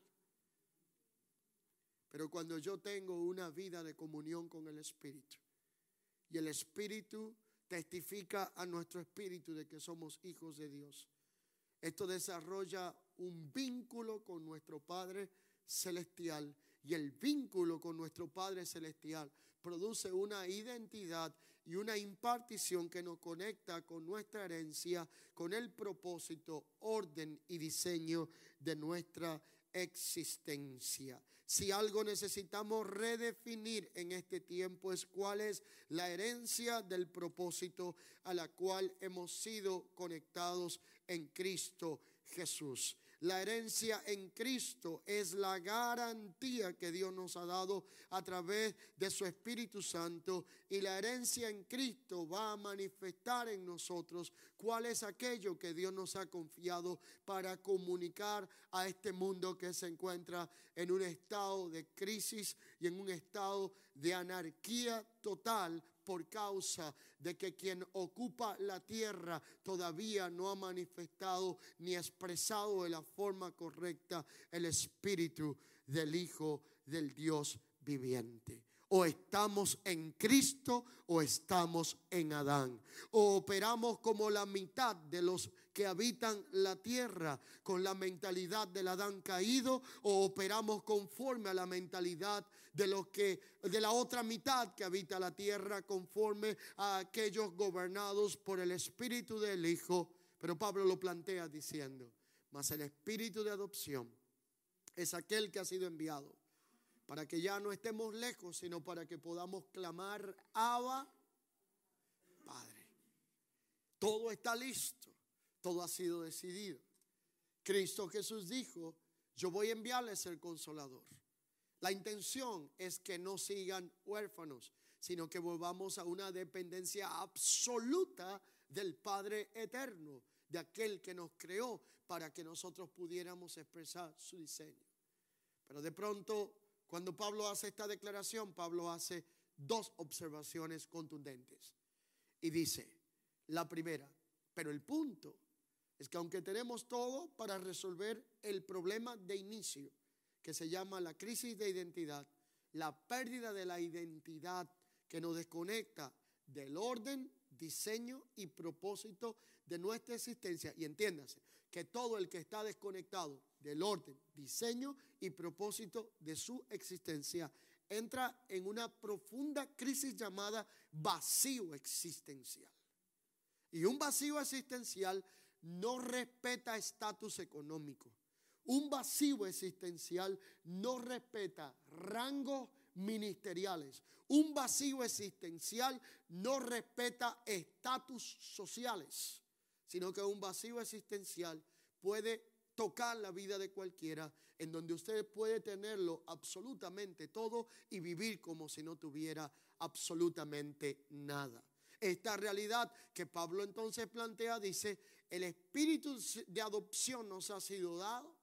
Pero cuando yo tengo una vida de comunión con el Espíritu y el Espíritu testifica a nuestro espíritu de que somos hijos de Dios, esto desarrolla un vínculo con nuestro Padre Celestial y el vínculo con nuestro Padre Celestial produce una identidad y una impartición que nos conecta con nuestra herencia, con el propósito, orden y diseño de nuestra existencia. Si algo necesitamos redefinir en este tiempo es cuál es la herencia del propósito a la cual hemos sido conectados en Cristo Jesús. La herencia en Cristo es la garantía que Dios nos ha dado a través de su Espíritu Santo y la herencia en Cristo va a manifestar en nosotros cuál es aquello que Dios nos ha confiado para comunicar a este mundo que se encuentra en un estado de crisis y en un estado de anarquía total por causa de que quien ocupa la tierra todavía no ha manifestado ni expresado de la forma correcta el espíritu del Hijo del Dios viviente. O estamos en Cristo o estamos en Adán. O operamos como la mitad de los que habitan la tierra con la mentalidad del Adán caído o operamos conforme a la mentalidad de los que de la otra mitad que habita la tierra conforme a aquellos gobernados por el espíritu del Hijo. Pero Pablo lo plantea diciendo, mas el espíritu de adopción es aquel que ha sido enviado para que ya no estemos lejos, sino para que podamos clamar, Abba, Padre. Todo está listo, todo ha sido decidido. Cristo Jesús dijo, yo voy a enviarles el consolador. La intención es que no sigan huérfanos, sino que volvamos a una dependencia absoluta del Padre eterno, de aquel que nos creó para que nosotros pudiéramos expresar su diseño. Pero de pronto cuando Pablo hace esta declaración, Pablo hace dos observaciones contundentes. Y dice, la primera, pero el punto es que aunque tenemos todo para resolver el problema de inicio, que se llama la crisis de identidad, la pérdida de la identidad que nos desconecta del orden, diseño y propósito de nuestra existencia. Y entiéndase que todo el que está desconectado del orden, diseño y propósito de su existencia entra en una profunda crisis llamada vacío existencial. Y un vacío existencial no respeta estatus económico. Un vacío existencial no respeta rangos ministeriales. Un vacío existencial no respeta estatus sociales, sino que un vacío existencial puede tocar la vida de cualquiera, en donde usted puede tenerlo absolutamente todo y vivir como si no tuviera absolutamente nada. Esta realidad que Pablo entonces plantea dice, el espíritu de adopción nos ha sido dado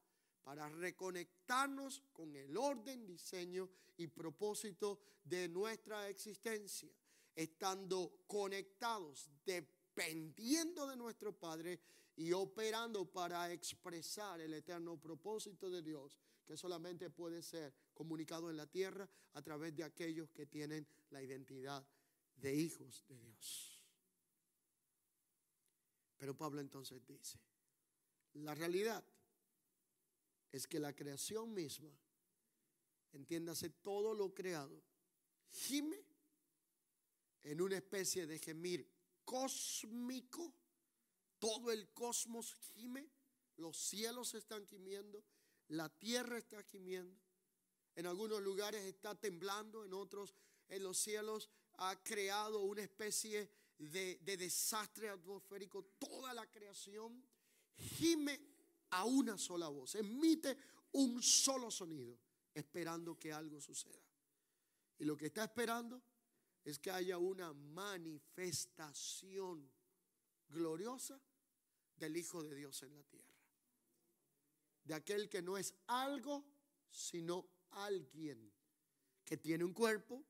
para reconectarnos con el orden, diseño y propósito de nuestra existencia, estando conectados, dependiendo de nuestro Padre y operando para expresar el eterno propósito de Dios, que solamente puede ser comunicado en la tierra a través de aquellos que tienen la identidad de hijos de Dios. Pero Pablo entonces dice, la realidad es que la creación misma, entiéndase todo lo creado, gime en una especie de gemir cósmico todo el cosmos gime, los cielos están gimiendo, la tierra está gimiendo. En algunos lugares está temblando, en otros en los cielos ha creado una especie de, de desastre atmosférico. Toda la creación gime a una sola voz, emite un solo sonido, esperando que algo suceda. Y lo que está esperando es que haya una manifestación gloriosa del Hijo de Dios en la tierra. De aquel que no es algo, sino alguien, que tiene un cuerpo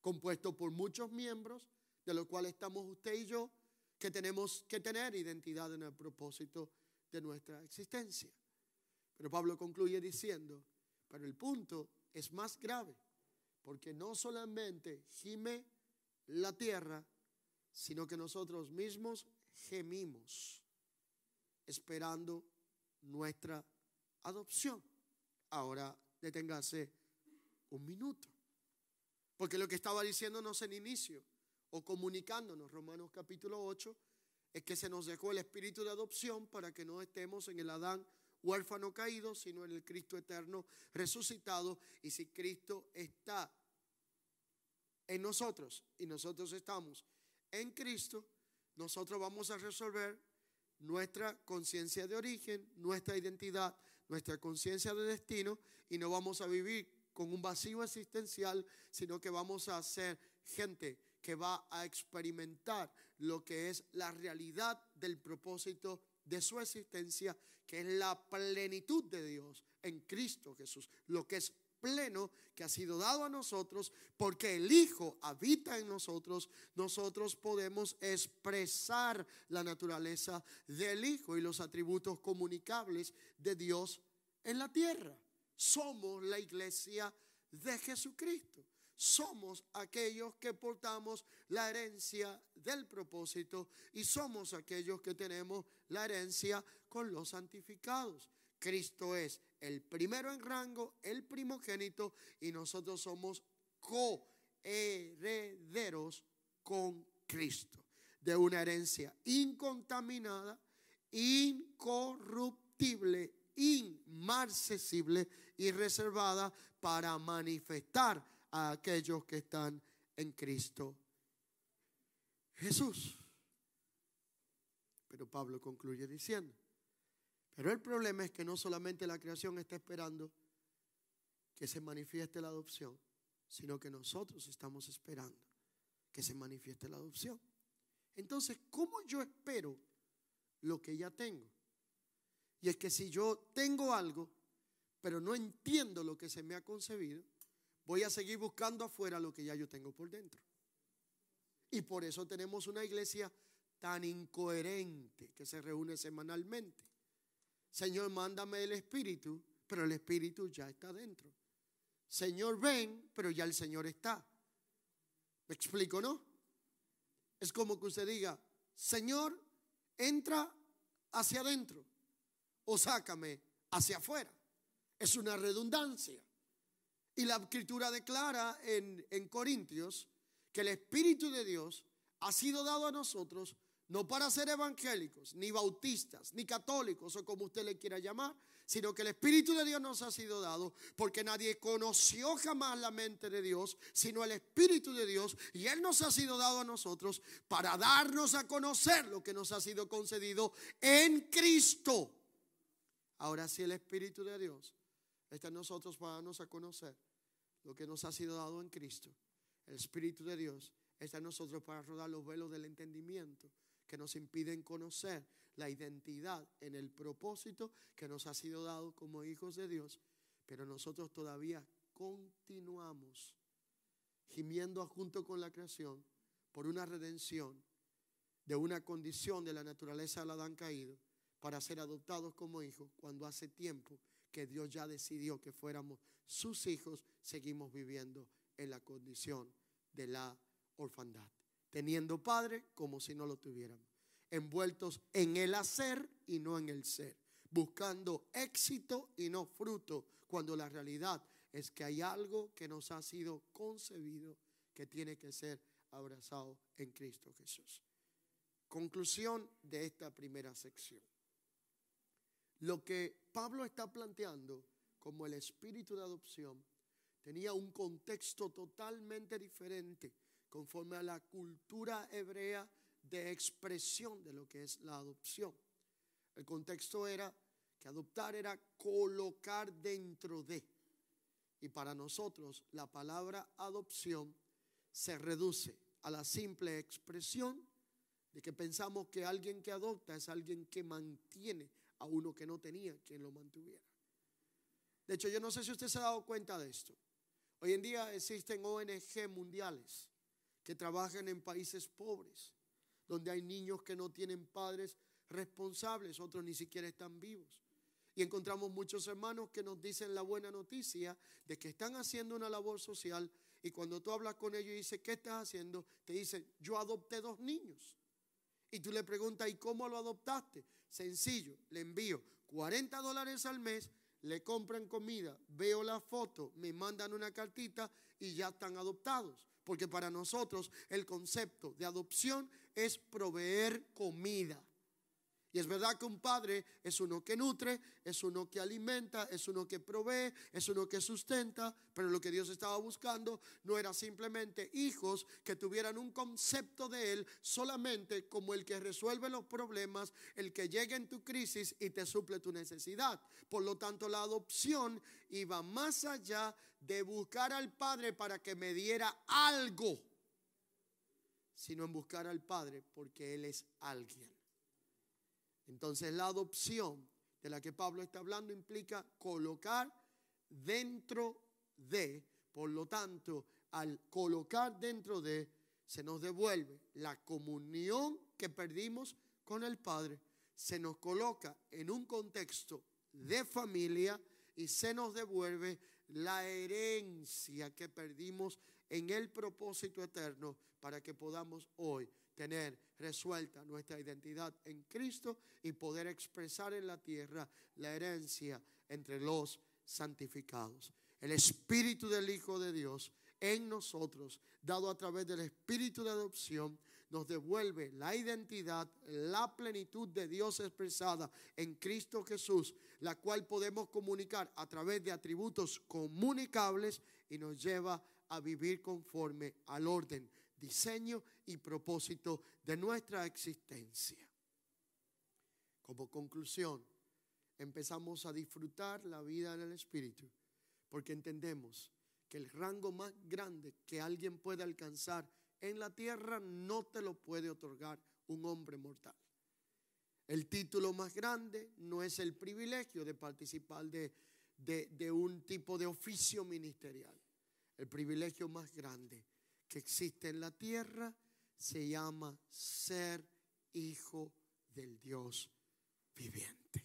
compuesto por muchos miembros, de los cuales estamos usted y yo, que tenemos que tener identidad en el propósito de nuestra existencia. Pero Pablo concluye diciendo, pero el punto es más grave, porque no solamente gime la tierra, sino que nosotros mismos gemimos esperando nuestra adopción. Ahora deténgase un minuto. Porque lo que estaba diciéndonos en inicio o comunicándonos, Romanos capítulo 8, es que se nos dejó el espíritu de adopción para que no estemos en el Adán huérfano caído, sino en el Cristo eterno resucitado. Y si Cristo está en nosotros y nosotros estamos en Cristo, nosotros vamos a resolver nuestra conciencia de origen, nuestra identidad, nuestra conciencia de destino y no vamos a vivir con un vacío existencial, sino que vamos a ser gente que va a experimentar lo que es la realidad del propósito de su existencia, que es la plenitud de Dios en Cristo Jesús, lo que es pleno que ha sido dado a nosotros, porque el Hijo habita en nosotros, nosotros podemos expresar la naturaleza del Hijo y los atributos comunicables de Dios en la tierra. Somos la iglesia de Jesucristo. Somos aquellos que portamos la herencia del propósito y somos aquellos que tenemos la herencia con los santificados. Cristo es el primero en rango, el primogénito, y nosotros somos coherederos con Cristo, de una herencia incontaminada, incorruptible, inmarcesible y reservada para manifestar a aquellos que están en Cristo Jesús. Pero Pablo concluye diciendo, pero el problema es que no solamente la creación está esperando que se manifieste la adopción, sino que nosotros estamos esperando que se manifieste la adopción. Entonces, ¿cómo yo espero lo que ya tengo? Y es que si yo tengo algo, pero no entiendo lo que se me ha concebido, voy a seguir buscando afuera lo que ya yo tengo por dentro. Y por eso tenemos una iglesia tan incoherente que se reúne semanalmente. Señor, mándame el Espíritu, pero el Espíritu ya está dentro. Señor, ven, pero ya el Señor está. ¿Me explico, no? Es como que usted diga, Señor, entra hacia adentro o sácame hacia afuera. Es una redundancia. Y la escritura declara en, en Corintios que el Espíritu de Dios ha sido dado a nosotros no para ser evangélicos, ni bautistas, ni católicos, o como usted le quiera llamar, sino que el Espíritu de Dios nos ha sido dado porque nadie conoció jamás la mente de Dios, sino el Espíritu de Dios, y Él nos ha sido dado a nosotros para darnos a conocer lo que nos ha sido concedido en Cristo. Ahora sí el Espíritu de Dios está en nosotros para darnos a conocer lo que nos ha sido dado en Cristo. El Espíritu de Dios está en nosotros para rodar los velos del entendimiento que nos impiden conocer la identidad en el propósito que nos ha sido dado como hijos de Dios, pero nosotros todavía continuamos gimiendo junto con la creación por una redención de una condición de la naturaleza del Adán caído para ser adoptados como hijos cuando hace tiempo que Dios ya decidió que fuéramos sus hijos, seguimos viviendo en la condición de la orfandad teniendo padre como si no lo tuviéramos, envueltos en el hacer y no en el ser, buscando éxito y no fruto, cuando la realidad es que hay algo que nos ha sido concebido que tiene que ser abrazado en Cristo Jesús. Conclusión de esta primera sección. Lo que Pablo está planteando como el espíritu de adopción tenía un contexto totalmente diferente conforme a la cultura hebrea de expresión de lo que es la adopción. El contexto era que adoptar era colocar dentro de. Y para nosotros la palabra adopción se reduce a la simple expresión de que pensamos que alguien que adopta es alguien que mantiene a uno que no tenía quien lo mantuviera. De hecho, yo no sé si usted se ha dado cuenta de esto. Hoy en día existen ONG mundiales que trabajan en países pobres, donde hay niños que no tienen padres responsables, otros ni siquiera están vivos. Y encontramos muchos hermanos que nos dicen la buena noticia de que están haciendo una labor social y cuando tú hablas con ellos y dices, ¿qué estás haciendo? Te dicen, yo adopté dos niños. Y tú le preguntas, ¿y cómo lo adoptaste? Sencillo, le envío 40 dólares al mes, le compran comida, veo la foto, me mandan una cartita y ya están adoptados. Porque para nosotros el concepto de adopción es proveer comida. Y es verdad que un padre es uno que nutre, es uno que alimenta, es uno que provee, es uno que sustenta, pero lo que Dios estaba buscando no era simplemente hijos que tuvieran un concepto de Él solamente como el que resuelve los problemas, el que llega en tu crisis y te suple tu necesidad. Por lo tanto, la adopción iba más allá de buscar al Padre para que me diera algo, sino en buscar al Padre porque Él es alguien. Entonces la adopción de la que Pablo está hablando implica colocar dentro de, por lo tanto, al colocar dentro de, se nos devuelve la comunión que perdimos con el Padre, se nos coloca en un contexto de familia y se nos devuelve la herencia que perdimos en el propósito eterno para que podamos hoy tener resuelta nuestra identidad en Cristo y poder expresar en la tierra la herencia entre los santificados. El Espíritu del Hijo de Dios en nosotros, dado a través del Espíritu de adopción, nos devuelve la identidad, la plenitud de Dios expresada en Cristo Jesús, la cual podemos comunicar a través de atributos comunicables y nos lleva a vivir conforme al orden diseño y propósito de nuestra existencia. Como conclusión, empezamos a disfrutar la vida en el Espíritu porque entendemos que el rango más grande que alguien puede alcanzar en la tierra no te lo puede otorgar un hombre mortal. El título más grande no es el privilegio de participar de, de, un tipo de oficio ministerial. El privilegio más grande que existe en la tierra se llama ser hijo del Dios viviente.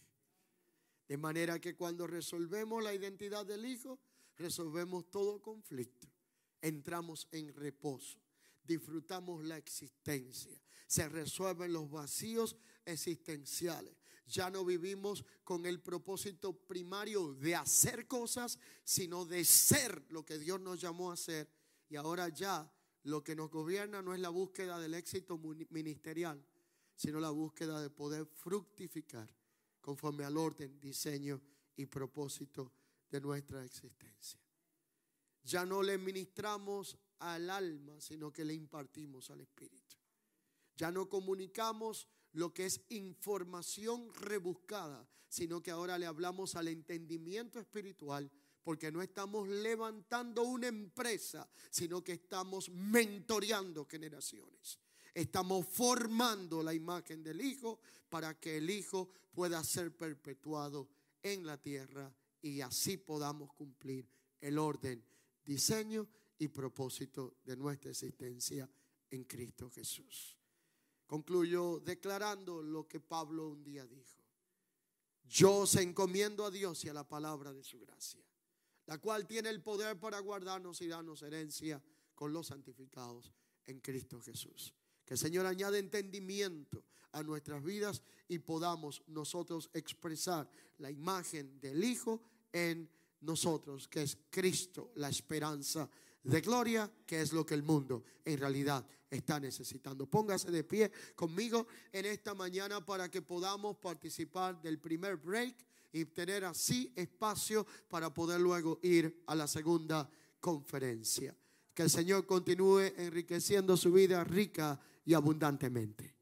De manera que cuando resolvemos la identidad del hijo, resolvemos todo conflicto. Entramos en reposo, disfrutamos la existencia, se resuelven los vacíos existenciales. Ya no vivimos con el propósito primario de hacer cosas, sino de ser lo que Dios nos llamó a hacer. Y ahora ya lo que nos gobierna no es la búsqueda del éxito ministerial, sino la búsqueda de poder fructificar conforme al orden, diseño y propósito de nuestra existencia. Ya no le ministramos al alma, sino que le impartimos al espíritu. Ya no comunicamos lo que es información rebuscada, sino que ahora le hablamos al entendimiento espiritual porque no estamos levantando una empresa, sino que estamos mentoreando generaciones. Estamos formando la imagen del Hijo para que el Hijo pueda ser perpetuado en la tierra y así podamos cumplir el orden, diseño y propósito de nuestra existencia en Cristo Jesús. Concluyo declarando lo que Pablo un día dijo. Yo se encomiendo a Dios y a la palabra de su gracia la cual tiene el poder para guardarnos y darnos herencia con los santificados en Cristo Jesús. Que el Señor añade entendimiento a nuestras vidas y podamos nosotros expresar la imagen del Hijo en nosotros, que es Cristo, la esperanza de gloria, que es lo que el mundo en realidad está necesitando. Póngase de pie conmigo en esta mañana para que podamos participar del primer break y tener así espacio para poder luego ir a la segunda conferencia. Que el Señor continúe enriqueciendo su vida rica y abundantemente.